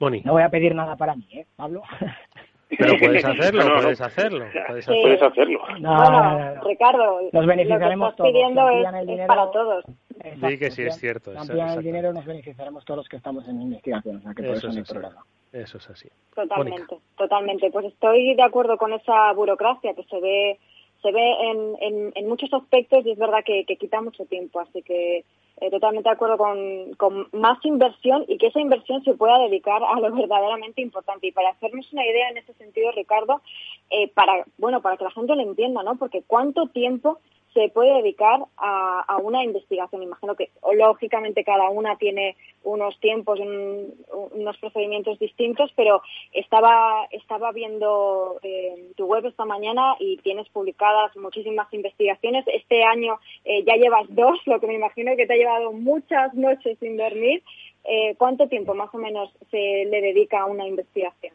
Speaker 5: No voy a pedir nada para mí, ¿eh, Pablo? [LAUGHS]
Speaker 2: Pero puedes hacerlo, [LAUGHS] puedes hacerlo.
Speaker 3: Puedes hacerlo.
Speaker 4: bueno, Ricardo,
Speaker 5: nos beneficiaremos
Speaker 4: lo que estás pidiendo es, para todos.
Speaker 2: Sí, que sí, es cierto.
Speaker 5: También el dinero nos beneficiaremos todos los que estamos en investigación, o sea que por eso, no hay problema.
Speaker 2: Eso es así.
Speaker 4: Totalmente, totalmente. Pues estoy de acuerdo con esa burocracia que se ve se ve en, en, en muchos aspectos y es verdad que, que quita mucho tiempo, así que eh, totalmente de acuerdo con, con, más inversión y que esa inversión se pueda dedicar a lo verdaderamente importante. Y para hacernos una idea en ese sentido, Ricardo, eh, para, bueno, para que la gente lo entienda, ¿no? Porque cuánto tiempo se puede dedicar a, a, una investigación. Imagino que lógicamente cada una tiene unos tiempos, unos procedimientos distintos, pero estaba, estaba viendo eh, tu web esta mañana y tienes publicadas muchísimas investigaciones. Este año eh, ya llevas dos, lo que me imagino que te ha llevado muchas noches sin dormir. Eh, ¿Cuánto tiempo más o menos se le dedica a una investigación?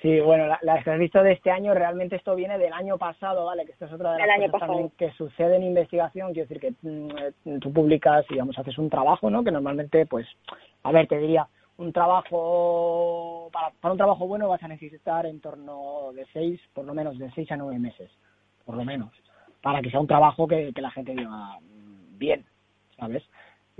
Speaker 5: Sí, bueno, la, la visto de este año, realmente esto viene del año pasado, ¿vale? Que esto es otra de las cosas también que sucede en investigación. Quiero decir que mm, tú publicas, digamos, haces un trabajo, ¿no? Que normalmente, pues, a ver, te diría, un trabajo, para, para un trabajo bueno vas a necesitar en torno de seis, por lo menos de seis a nueve meses, por lo menos, para que sea un trabajo que, que la gente diga mm, bien, ¿sabes?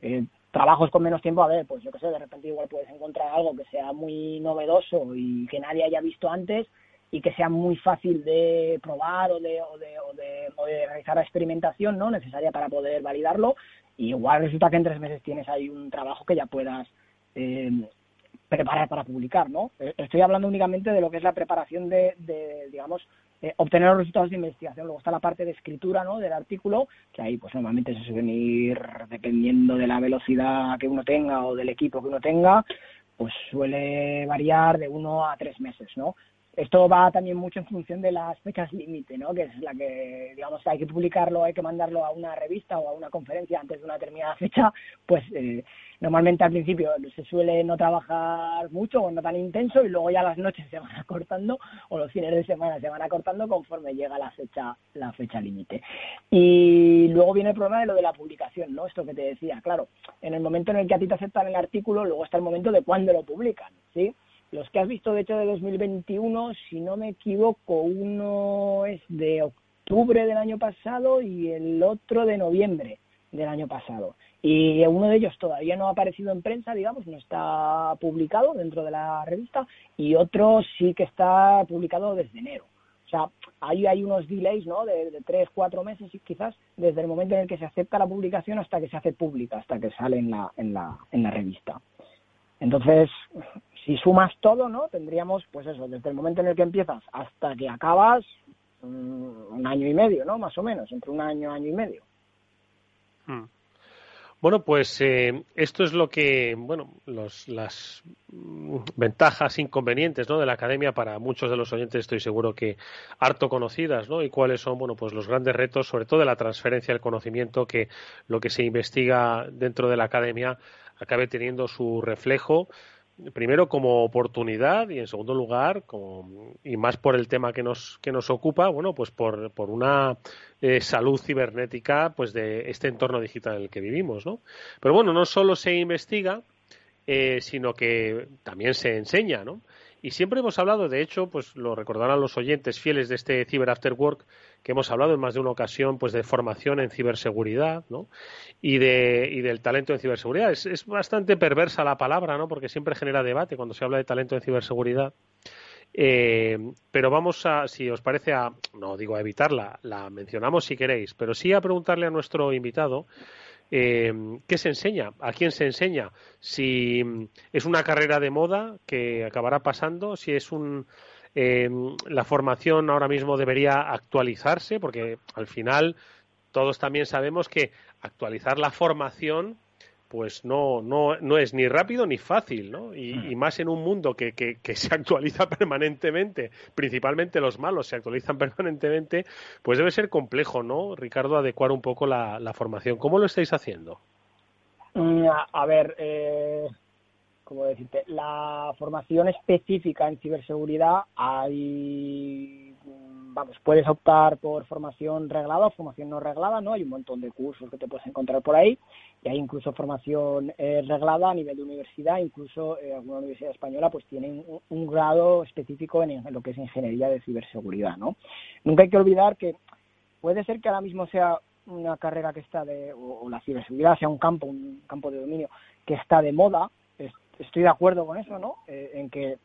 Speaker 5: Eh, trabajos con menos tiempo, a ver, pues yo qué sé, de repente igual puedes encontrar algo que sea muy novedoso y que nadie haya visto antes y que sea muy fácil de probar o de, o de, o de, o de realizar la experimentación no necesaria para poder validarlo y igual resulta que en tres meses tienes ahí un trabajo que ya puedas eh, preparar para publicar, ¿no? Eh, estoy hablando únicamente de lo que es la preparación de, de digamos, eh, obtener los resultados de investigación. Luego está la parte de escritura, ¿no? Del artículo, que ahí, pues normalmente se suelen ir dependiendo de la velocidad que uno tenga o del equipo que uno tenga, pues suele variar de uno a tres meses, ¿no? Esto va también mucho en función de las fechas límite, ¿no? Que es la que, digamos, hay que publicarlo, hay que mandarlo a una revista o a una conferencia antes de una determinada fecha, pues eh, normalmente al principio se suele no trabajar mucho o no tan intenso y luego ya las noches se van [LAUGHS] acortando o los fines de semana se van acortando conforme llega la fecha la fecha límite. Y luego viene el problema de lo de la publicación, ¿no? Esto que te decía, claro, en el momento en el que a ti te aceptan el artículo, luego está el momento de cuándo lo publican, ¿sí? Los que has visto, de hecho, de 2021, si no me equivoco, uno es de octubre del año pasado y el otro de noviembre del año pasado. Y uno de ellos todavía no ha aparecido en prensa, digamos, no está publicado dentro de la revista, y otro sí que está publicado desde enero. O sea, ahí hay unos delays, ¿no? De, tres, cuatro meses y quizás desde el momento en el que se acepta la publicación hasta que se hace pública, hasta que sale en la, en la, en la revista. Entonces, si sumas todo, ¿no? Tendríamos, pues eso, desde el momento en el que empiezas hasta que acabas, mm, un año y medio, ¿no? Más o menos, entre un año, año y medio.
Speaker 2: Hmm. Bueno, pues eh, esto es lo que, bueno, los, las mm, ventajas, inconvenientes, ¿no? De la academia para muchos de los oyentes estoy seguro que harto conocidas, ¿no? Y cuáles son, bueno, pues los grandes retos, sobre todo de la transferencia del conocimiento, que lo que se investiga dentro de la academia acabe teniendo su reflejo primero como oportunidad y en segundo lugar como, y más por el tema que nos que nos ocupa bueno pues por, por una eh, salud cibernética pues de este entorno digital en el que vivimos no pero bueno no solo se investiga eh, sino que también se enseña no y siempre hemos hablado, de hecho, pues lo recordarán los oyentes fieles de este Cyber After Work, que hemos hablado en más de una ocasión, pues de formación en ciberseguridad, ¿no? Y, de, y del talento en ciberseguridad. Es, es bastante perversa la palabra, ¿no? Porque siempre genera debate cuando se habla de talento en ciberseguridad. Eh, pero vamos a, si os parece, a, no digo a evitarla, la mencionamos si queréis, pero sí a preguntarle a nuestro invitado eh, ¿qué se enseña? ¿A quién se enseña? Si es una carrera de moda que acabará pasando, si es un, eh, la formación ahora mismo debería actualizarse, porque al final todos también sabemos que actualizar la formación pues no, no, no es ni rápido ni fácil, ¿no? Y, y más en un mundo que, que, que, se actualiza [LAUGHS] permanentemente, principalmente los malos se actualizan [LAUGHS] permanentemente, pues debe ser complejo, ¿no, Ricardo, adecuar un poco la, la formación. ¿Cómo lo estáis haciendo?
Speaker 5: Mm, a, a ver, eh, ¿cómo decirte? La formación específica en ciberseguridad hay vamos, puedes optar por formación reglada o formación no reglada, ¿no? Hay un montón de cursos que te puedes encontrar por ahí y hay incluso formación eh, reglada a nivel de universidad, incluso eh, alguna universidad española pues tienen un, grado específico en, en, lo que es ingeniería de ciberseguridad, ¿no? Nunca hay que olvidar que puede ser que ahora mismo sea una carrera que está de, o, o la ciberseguridad sea un campo, un campo de dominio que está de moda, estoy de acuerdo con eso, ¿no? Eh, en que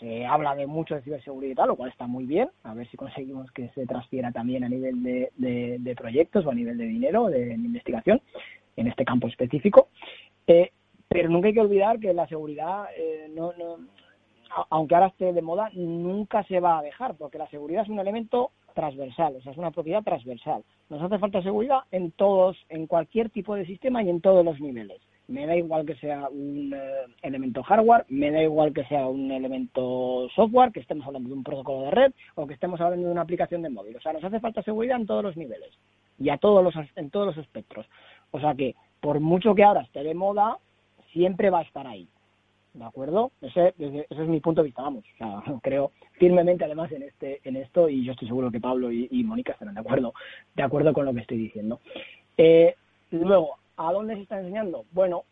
Speaker 5: se habla de mucho de ciberseguridad y tal, lo cual está muy bien. A ver si conseguimos que se transfiera también a nivel de, proyectos o a nivel de dinero, de, de investigación, en este campo específico. Eh, pero nunca hay que olvidar que la seguridad, eh, no, aunque ahora esté de moda, nunca se va a dejar, porque la seguridad es un elemento transversal, o sea, es una propiedad transversal. Nos hace falta seguridad en todos, en cualquier tipo de sistema y en todos los niveles me da igual que sea un eh, elemento hardware, me da igual que sea un elemento software, que estemos hablando de un protocolo de red o que estemos hablando de una aplicación de móvil. O sea, nos hace falta seguridad en todos los niveles y a todos los, en todos los espectros. O sea que, por mucho que ahora esté de moda, siempre va a estar ahí. ¿De acuerdo? Ese, es mi punto de vista, vamos. [LAUGHS] Creo firmemente además en este en esto y yo estoy seguro que Pablo y, y Mónica estarán de acuerdo, de acuerdo con lo que estoy diciendo. Eh, luego, ¿A dónde se está enseñando? Bueno,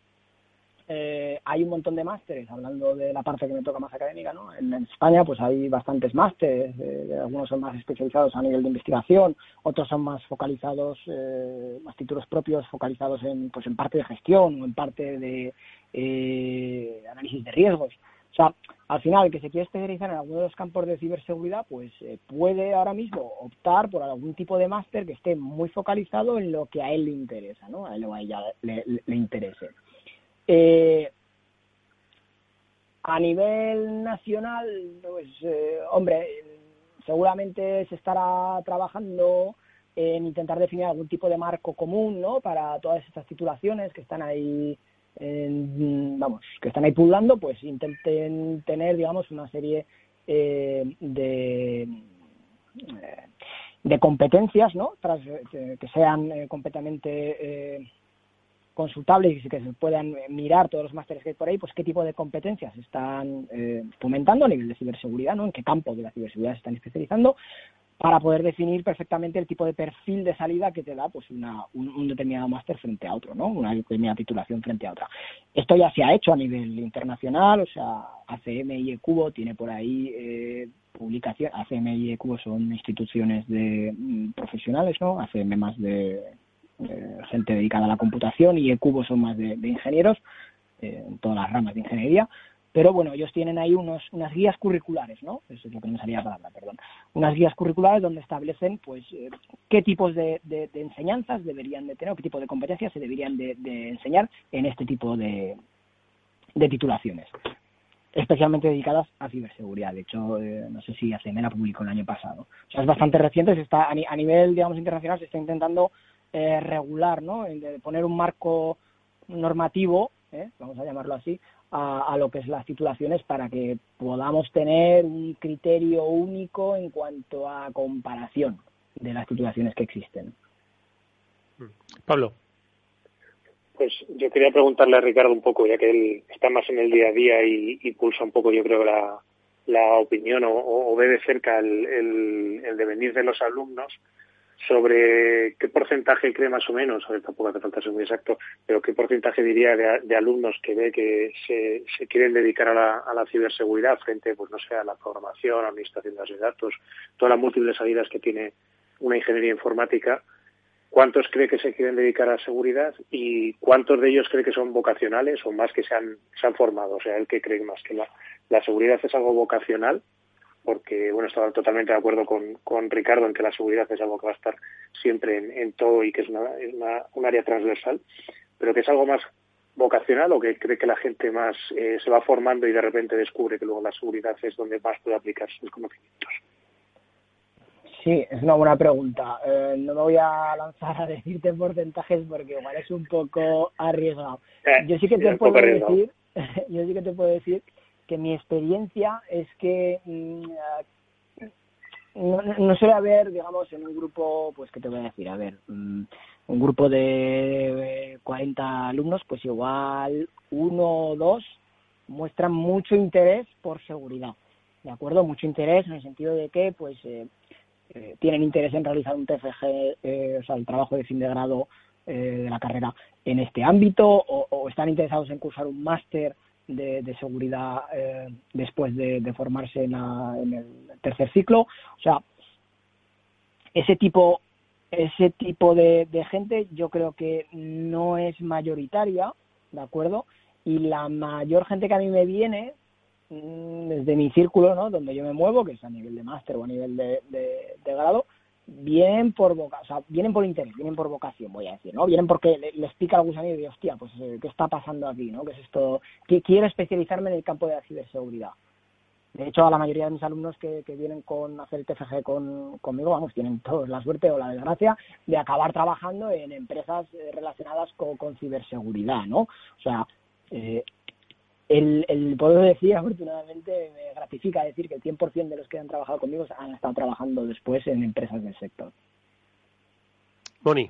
Speaker 5: eh, hay un montón de másteres, hablando de la parte que me toca más académica, ¿no? En, España pues hay bastantes másteres, eh, algunos son más especializados a nivel de investigación, otros son más focalizados, eh, más títulos propios focalizados en, pues en parte de gestión o en parte de eh, análisis de riesgos. O sea, al final, el que se quiere especializar en alguno de los campos de ciberseguridad, pues puede ahora mismo optar por algún tipo de máster que esté muy focalizado en lo que a él le interesa, ¿no? A él o a ella le interese. Eh, a nivel nacional, pues, eh, hombre, seguramente se estará trabajando en intentar definir algún tipo de marco común, ¿no? Para todas estas titulaciones que están ahí, vamos, que están ahí pululando, pues intenten tener, digamos, una serie eh, de de competencias, ¿no? que sean completamente consultables y que se puedan mirar todos los másteres que hay por ahí, pues qué tipo de competencias están eh, fomentando a nivel de ciberseguridad, ¿no? En qué campo de la ciberseguridad se están especializando para poder definir perfectamente el tipo de perfil de salida que te da pues una, un, determinado máster frente a otro, ¿no? Una determinada titulación frente a otra. Esto ya se ha hecho a nivel internacional, o sea, ACM y ECUBO tiene por ahí eh, publicación, ACM y ECUBO son instituciones de mm, profesionales, ¿no? ACM más de eh, gente dedicada a la computación y Cubo son más de, ingenieros, eh, en todas las ramas de ingeniería. Pero bueno, ellos tienen ahí unos, unas guías curriculares, ¿no? Eso es lo que no salía la palabra, perdón. Unas guías curriculares donde establecen, pues, eh, qué tipos de, enseñanzas deberían de tener, o qué tipo de competencias se deberían de, enseñar en este tipo de, titulaciones especialmente dedicadas a ciberseguridad. De hecho, no sé si ACM la publicó el año pasado. O sea, es bastante reciente. Se está, a, nivel, digamos, internacional se está intentando eh, regular, ¿no? De poner un marco normativo, ¿eh? vamos a llamarlo así, a, lo que es las titulaciones para que podamos tener un criterio único en cuanto a comparación de las titulaciones que existen.
Speaker 2: Pablo.
Speaker 3: Pues yo quería preguntarle a Ricardo un poco, ya que él está más en el día a día y, pulsa un poco, yo creo, la, la opinión o, ve de cerca el, el, devenir de los alumnos sobre qué porcentaje cree más o menos, a ver, tampoco hace falta ser muy exacto, pero qué porcentaje diría de, alumnos que ve que se, quieren dedicar a la, la, ciberseguridad frente, pues no sé, a la programación, a administración de datos, todas las múltiples salidas que tiene una ingeniería informática, cuántos cree que se quieren dedicar a la seguridad y cuántos de ellos cree que son vocacionales o más que se han, se han formado, o sea, el que cree más que la, la seguridad es algo vocacional porque bueno, estaba totalmente de acuerdo con, con Ricardo en que la seguridad es algo que va a estar siempre en, todo y que es, una, es una, un área transversal, pero que es algo más vocacional o que cree que la gente más eh, se va formando y de repente descubre que luego la seguridad es donde más puede aplicar sus conocimientos.
Speaker 5: Sí, es una buena pregunta. Eh, no me voy a lanzar a decirte porcentajes porque igual es un poco arriesgado. Eh, yo sí que te puedo decir, [LAUGHS] yo sí que te puedo decir mi experiencia es que mm, no, no, suele haber, digamos, en un grupo, pues, ¿qué te voy a decir? A ver, mm, un grupo de 40 alumnos, pues igual uno o dos muestran mucho interés por seguridad, ¿de acuerdo? Mucho interés en el sentido de que, pues, eh, eh, tienen interés en realizar un TFG, eh, o sea, el trabajo de fin de grado de la carrera en este ámbito, o están interesados en cursar un máster de, seguridad eh, después de, formarse en, el tercer ciclo. O sea, ese tipo, ese tipo de, gente yo creo que no es mayoritaria, ¿de acuerdo? Y la mayor gente que a mí me viene mm, desde mi círculo, ¿no? Donde yo me muevo, que es a nivel de máster o a nivel de, de grado, vienen por voca o sea, vienen por interés, vienen por vocación, voy a decir, ¿no? Vienen porque les pica el gusanillo y hostia, pues, eh, ¿qué está pasando aquí, no? ¿Qué es esto? Quiero especializarme en el campo de la ciberseguridad. De hecho, a la mayoría de mis alumnos que, que vienen con hacer el TFG con, conmigo, vamos, tienen todos la suerte o la desgracia de acabar trabajando en empresas eh, relacionadas con, con ciberseguridad, ¿no? O sea, eh, el, el poder decir, [LAUGHS] afortunadamente, me gratifica decir que el 100% de los que han trabajado conmigo han estado trabajando después en empresas del sector.
Speaker 2: Boni.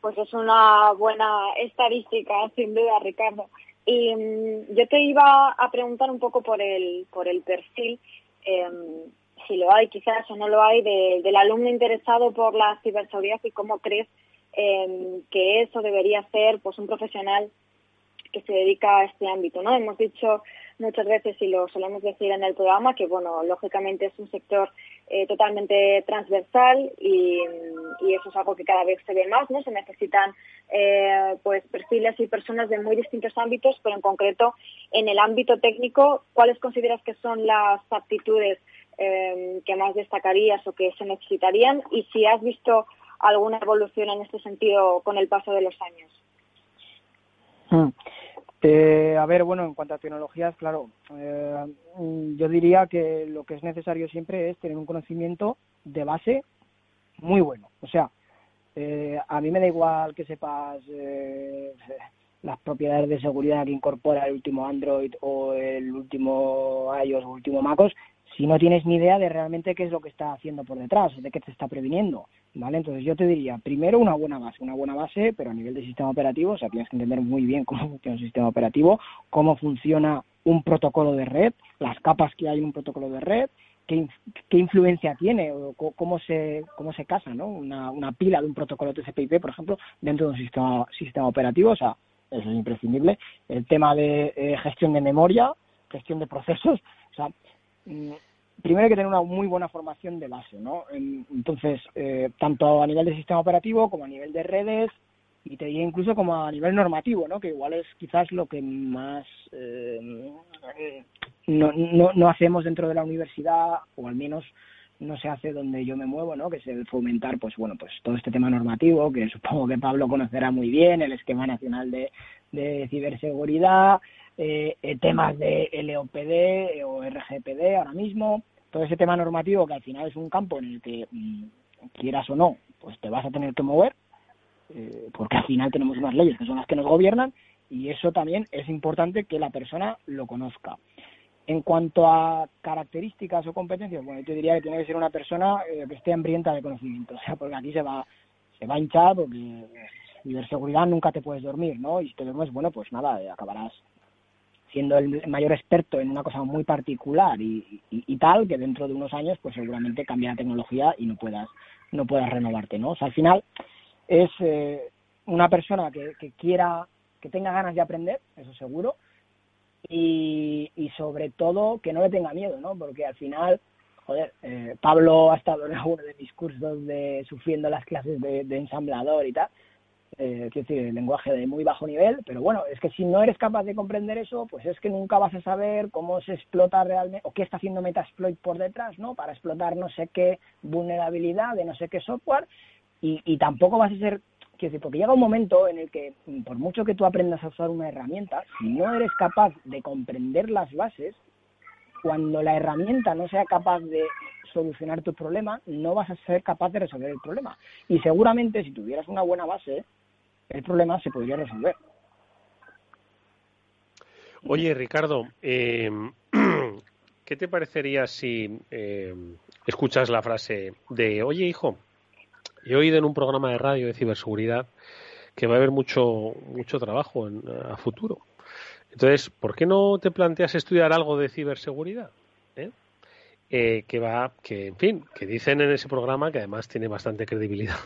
Speaker 4: Pues es una buena estadística, [LAUGHS] sin duda, Ricardo. Y mm, yo te iba a preguntar un poco por el, por el perfil, em, si lo hay quizás o no lo hay, del alumno interesado por la ciberseguridad y cómo crees em, que eso debería ser pues un profesional que se dedica a este ámbito, ¿no? Hemos dicho muchas veces y lo solemos decir en el programa que, bueno, lógicamente es un sector eh, totalmente transversal y, eso es algo que cada vez se ve más, ¿no? Se necesitan eh, pues perfiles y personas de muy distintos ámbitos, pero en concreto en el ámbito técnico, ¿cuáles consideras que son las aptitudes eh, que más destacarías o que se necesitarían? Y si has visto alguna evolución en este sentido con el paso de los años.
Speaker 5: Hmm. Eh, a ver, bueno, en cuanto a tecnologías, claro, eh, yo diría que lo que es necesario siempre es tener un conocimiento de base muy bueno. O sea, eh, a mí me da igual que sepas [LAUGHS] las propiedades de seguridad que incorpora el último Android o el último iOS o último MacOS, si no tienes ni idea de realmente qué es lo que está haciendo por detrás, de qué te está previniendo, ¿vale? Entonces yo te diría, primero una buena base, una buena base, pero a nivel de sistema operativo, o sea, tienes que entender muy bien cómo [LAUGHS] funciona un sistema operativo, cómo funciona un protocolo de red, las capas que hay en un protocolo de red, qué, qué influencia tiene o cómo se, cómo se casa, ¿no? Una, una pila de un protocolo TCP/IP, por ejemplo, dentro de un sistema, sistema operativo, o sea, eso es imprescindible. El tema de eh, gestión de memoria, gestión de procesos, o sea, primero hay que tener una muy buena formación de base, ¿no? Entonces, eh, tanto a nivel de sistema operativo como a nivel de redes y te diría incluso como a nivel normativo, ¿no? Que igual es quizás lo que más eh, no, no, no hacemos dentro de la universidad o al menos no se hace donde yo me muevo, ¿no? Que es el fomentar, pues bueno, pues todo este tema normativo que [LAUGHS] supongo que Pablo conocerá muy bien, el esquema nacional de, de ciberseguridad, eh, eh, temas de LOPD o RGPD ahora mismo, todo ese tema normativo que al final es un campo en el que mm, quieras o no, pues te vas a tener que mover, eh, porque al final tenemos unas leyes que son las que nos gobiernan y eso también es importante que la persona lo conozca. En cuanto a características o competencias, bueno, yo diría que tiene que ser una persona eh, que esté hambrienta de conocimiento, [LAUGHS] o sea, porque aquí se va, se va a hinchar porque ciberseguridad nunca te puedes dormir, ¿no? Y si te duermes, bueno, pues nada, acabarás siendo el mayor experto en una cosa muy particular y, tal, que dentro de unos años pues seguramente cambia la tecnología y no puedas, no puedas renovarte, ¿no? O sea, al final es eh, una persona que, quiera, que tenga ganas de aprender, eso seguro, y, sobre todo que no le tenga miedo, ¿no? Porque al final, joder, eh, Pablo ha estado en alguno de mis cursos de sufriendo las clases de ensamblador y tal, eh, quiero decir, lenguaje de muy bajo nivel, pero bueno, es que si no eres capaz de comprender eso, pues es que nunca vas a saber cómo se explota realmente, o qué está haciendo Metasploit por detrás, ¿no? Para explotar no sé qué vulnerabilidad de no sé qué software, y, y tampoco vas a ser, quiero decir, porque llega un momento en el que, por mucho que tú aprendas a usar una herramienta, si no eres capaz de comprender las bases, cuando la herramienta no sea capaz de solucionar tu problema, no vas a ser capaz de resolver el problema. Y seguramente si tuvieras una buena base, el problema se podría resolver.
Speaker 2: Oye, Ricardo, eh, [CLEARS THROAT] ¿qué te parecería si eh, escuchas la frase de, oye, hijo, he oído en un programa de radio de ciberseguridad que va a haber mucho, mucho trabajo en, a futuro? Entonces, ¿por qué no te planteas estudiar algo de ciberseguridad? ¿Eh? eh que va, que en fin, que dicen en ese programa que además tiene bastante credibilidad,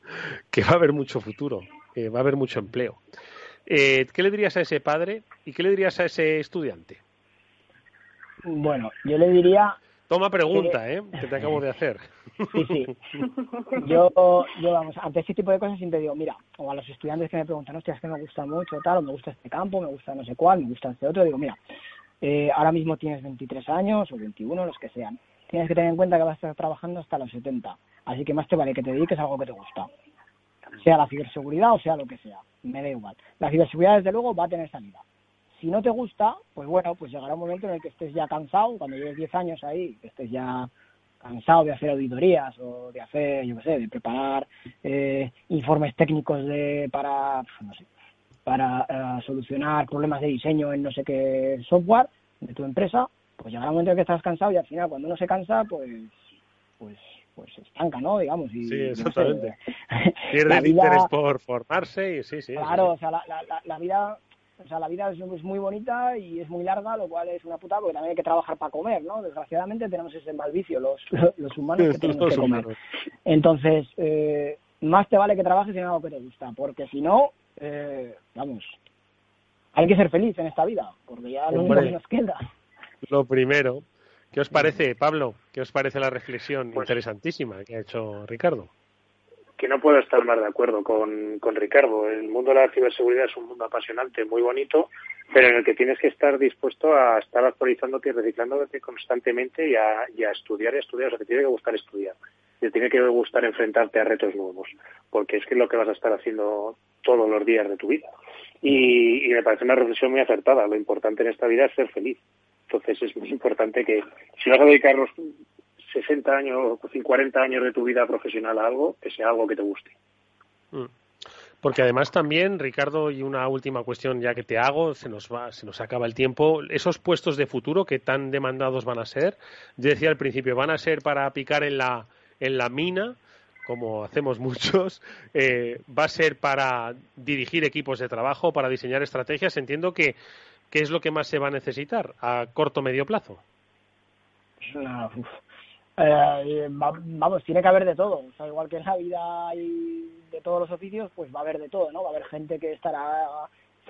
Speaker 2: [LAUGHS] que va a haber mucho futuro va a haber mucho empleo. Eh, ¿Qué le dirías a ese padre y qué le dirías a ese estudiante?
Speaker 5: Bueno, yo le diría...
Speaker 2: Toma pregunta, ¿eh? Que te acabo de hacer.
Speaker 5: Sí, sí. [LAUGHS] Yo, yo, vamos, ante este tipo de cosas siempre digo, mira, o a los estudiantes que me preguntan, hostia, es que me gusta mucho, tal, o me gusta este campo, me gusta no sé cuál, me gusta este otro, digo, mira, eh, ahora mismo tienes 23 años o 21, los que sean. Tienes que tener en cuenta que vas a estar trabajando hasta los 70. Así que más te vale que te dediques a algo que te gusta sea la ciberseguridad o sea lo que sea, me da igual. La ciberseguridad, desde luego, va a tener salida. Si no te gusta, pues bueno, pues llegará un momento en el que estés ya cansado, cuando lleves 10 años ahí, que estés ya cansado de hacer auditorías o de hacer, yo qué sé, de preparar eh, informes técnicos de para, no sé, para eh, solucionar problemas de diseño en no sé qué software de tu empresa, pues llegará un momento en el que estás cansado y al final cuando uno se cansa, pues, pues pues se estanca, ¿no? Digamos. Y,
Speaker 2: sí, exactamente. [LAUGHS] Pierde el interés por formarse y sí, sí.
Speaker 5: Claro, o sea, la, la, la, vida o sea, la vida es, muy bonita y es muy larga, lo cual es una putada porque también hay que trabajar para comer, ¿no? Desgraciadamente tenemos ese mal vicio, los, [LAUGHS] los humanos que tenemos que comer. Entonces, eh, más te vale que trabajes en algo que te gusta, porque si no, eh, vamos, hay que ser feliz en esta vida, porque ya lo único que nos queda.
Speaker 2: Lo primero. ¿Qué os parece, Pablo? ¿Qué os parece la reflexión pues interesantísima que ha hecho Ricardo?
Speaker 3: que no puedo estar más de acuerdo con, con Ricardo. El mundo de la ciberseguridad es un mundo apasionante, muy bonito, pero en el que tienes que estar dispuesto a estar actualizándote y reciclándote constantemente y a, estudiar y a estudiar. O sea, te tiene que gustar estudiar. Te tiene que gustar enfrentarte a retos nuevos, porque es que es lo que vas a estar haciendo todos los días de tu vida. Y, y me parece una reflexión muy acertada. Lo importante en esta vida es ser feliz. Entonces es muy importante que si vas a dedicar los 60 años o 40 años de tu vida profesional a algo, que sea algo que te guste.
Speaker 2: Mm. Porque además también, Ricardo, y una última cuestión ya que te hago, se nos va, se nos acaba el tiempo. Esos puestos de futuro que tan demandados van a ser, yo decía al principio, van a ser para picar en la, en la mina, como hacemos muchos, [LAUGHS] eh, va a ser para dirigir equipos de trabajo, para diseñar estrategias. Entiendo que, ¿qué es lo que más se va a necesitar a corto o medio plazo?
Speaker 5: Eh, vamos, tiene que haber de todo. O sea, igual que en la vida hay de todos los oficios, pues va a haber de todo, ¿no? Va a haber gente que estará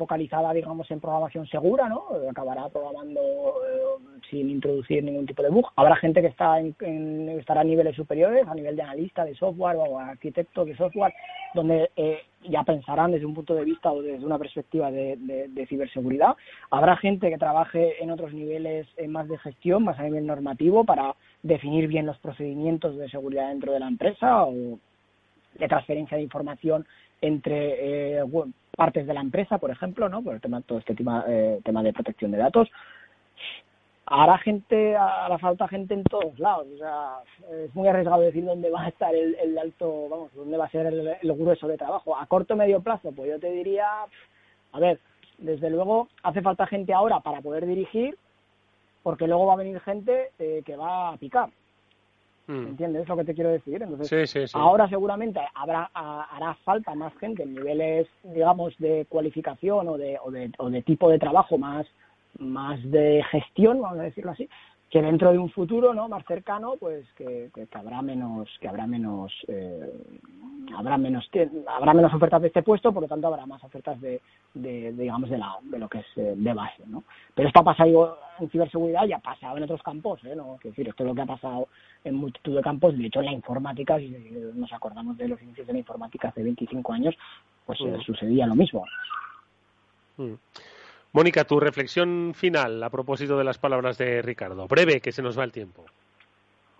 Speaker 5: focalizada, digamos, en programación segura, ¿no? Acabará programando eh, sin introducir ningún tipo de bug. Habrá gente que está en, estará a niveles superiores, a nivel de analista de software o arquitecto de software, donde eh, ya pensarán desde un punto de vista o desde una perspectiva de, ciberseguridad. Habrá gente que trabaje en otros niveles eh, más de gestión, más a nivel normativo, para definir bien los procedimientos de seguridad dentro de la empresa o de transferencia de información entre eh, partes de la empresa, por ejemplo, ¿no? Por el tema, todo este tema, eh, tema de protección de datos. Hará gente, hará falta gente en todos lados. O sea, es muy arriesgado decir dónde va a estar el, alto, vamos, dónde va a ser el, grueso de trabajo. A corto medio plazo, pues yo te diría, a ver, desde luego hace falta gente ahora para poder dirigir, porque luego va a venir gente eh, que va a picar. Mm. ¿Entiendes lo que te quiero decir? Entonces, ahora seguramente habrá hará falta más gente en niveles, digamos, de cualificación o de, o de, o de tipo de trabajo más, más de gestión, vamos a decirlo así, que dentro de un futuro no más cercano pues que, que, habrá menos que habrá menos eh, habrá menos habrá menos ofertas de este puesto por lo tanto habrá más ofertas de, de, digamos de la de lo que es eh, de base no pero esto ha pasado en ciberseguridad y ha pasado en otros campos ¿eh? no es decir esto es lo que ha pasado en multitud de campos de hecho en la informática si nos acordamos de los inicios de la informática hace 25 años pues eh, mm. sucedía lo mismo
Speaker 2: mm. Mónica, tu reflexión final a propósito de las palabras de Ricardo. Breve, que se nos va el tiempo.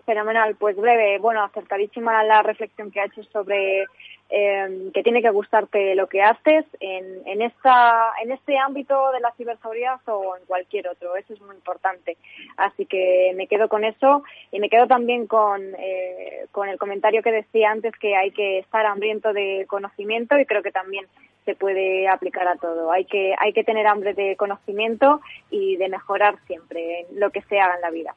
Speaker 4: Fenomenal, pues breve. Bueno, acertadísima la reflexión que ha hecho sobre eh, que tiene que gustarte lo que haces en, en, esta, en este ámbito de la ciberseguridad o en cualquier otro. Eso es muy importante. Así que me quedo con eso y me quedo también con, eh, con el comentario que decía antes que hay que estar hambriento de conocimiento y creo que también se puede aplicar a todo. Hay que, hay que tener hambre de conocimiento y de mejorar siempre lo que se haga en la vida.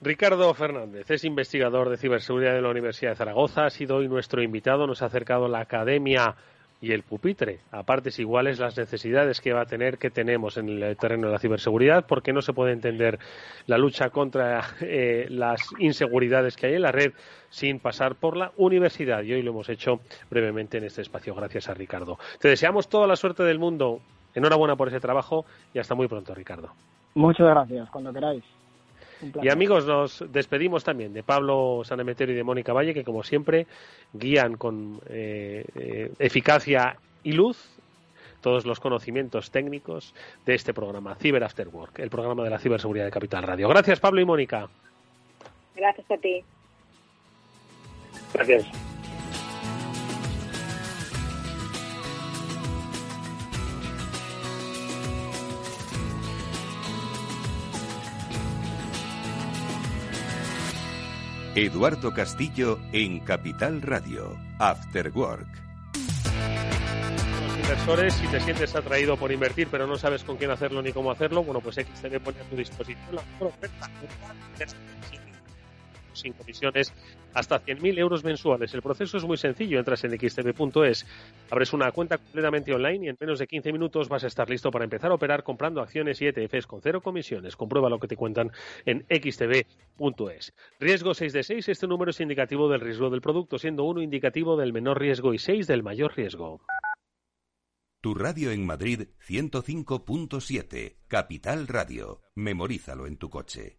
Speaker 2: Ricardo Fernández es investigador de ciberseguridad de la Universidad de Zaragoza. Ha sido hoy nuestro invitado. Nos ha acercado la academia y el pupitre a partes iguales las necesidades que va a tener que tenemos en el terreno de la ciberseguridad porque no se puede entender la lucha contra eh, las inseguridades que hay en la red sin pasar por la universidad y hoy lo hemos hecho brevemente en este espacio gracias a Ricardo. Te deseamos toda la suerte del mundo. Enhorabuena por ese trabajo y hasta muy pronto, Ricardo.
Speaker 5: Muchas gracias, cuando queráis.
Speaker 2: Y amigos, nos despedimos también de Pablo Sanemeterio y de Mónica Valle, que como siempre guían con eh, eh, eficacia y luz todos los conocimientos técnicos de este programa, Cyber After Work, el programa de la ciberseguridad de Capital Radio. Gracias, Pablo y Mónica.
Speaker 4: Gracias a ti.
Speaker 3: Gracias.
Speaker 1: Eduardo Castillo en Capital Radio, After Work.
Speaker 2: Los inversores, si te sientes atraído por invertir pero no sabes con quién hacerlo ni cómo hacerlo, bueno, pues XTB pone a tu disposición la mejor oferta sin comisiones hasta 100.000 euros mensuales. El proceso es muy sencillo. Entras en xtb.es, abres una cuenta completamente online y en menos de 15 minutos vas a estar listo para empezar a operar comprando acciones y ETFs con cero comisiones. Comprueba lo que te cuentan en xtb.es. Riesgo 6 de 6. Este número es indicativo del riesgo del producto, siendo uno indicativo del menor riesgo y 6 del mayor riesgo.
Speaker 1: Tu radio en Madrid 105.7, Capital Radio. Memorízalo en tu coche.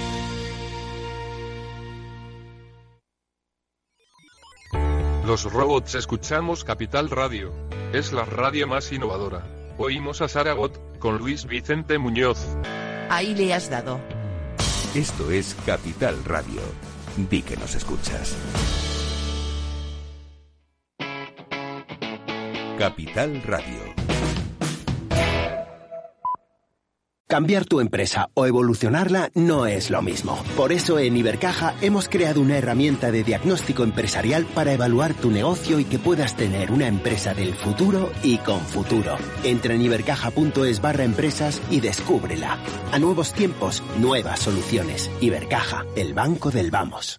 Speaker 6: Los robots escuchamos Capital Radio. Es la radio más innovadora. Oímos a Saragot, con Luis Vicente Muñoz.
Speaker 7: Ahí le has dado.
Speaker 1: Esto es Capital Radio. Di que nos escuchas. Capital Radio.
Speaker 8: Cambiar tu empresa o evolucionarla no es lo mismo. Por eso en Ibercaja hemos creado una herramienta de diagnóstico empresarial para evaluar tu negocio y que puedas tener una empresa del futuro y con futuro. Entra en ibercaja.es barra empresas y descúbrela. A nuevos tiempos, nuevas soluciones. Ibercaja, el banco del vamos.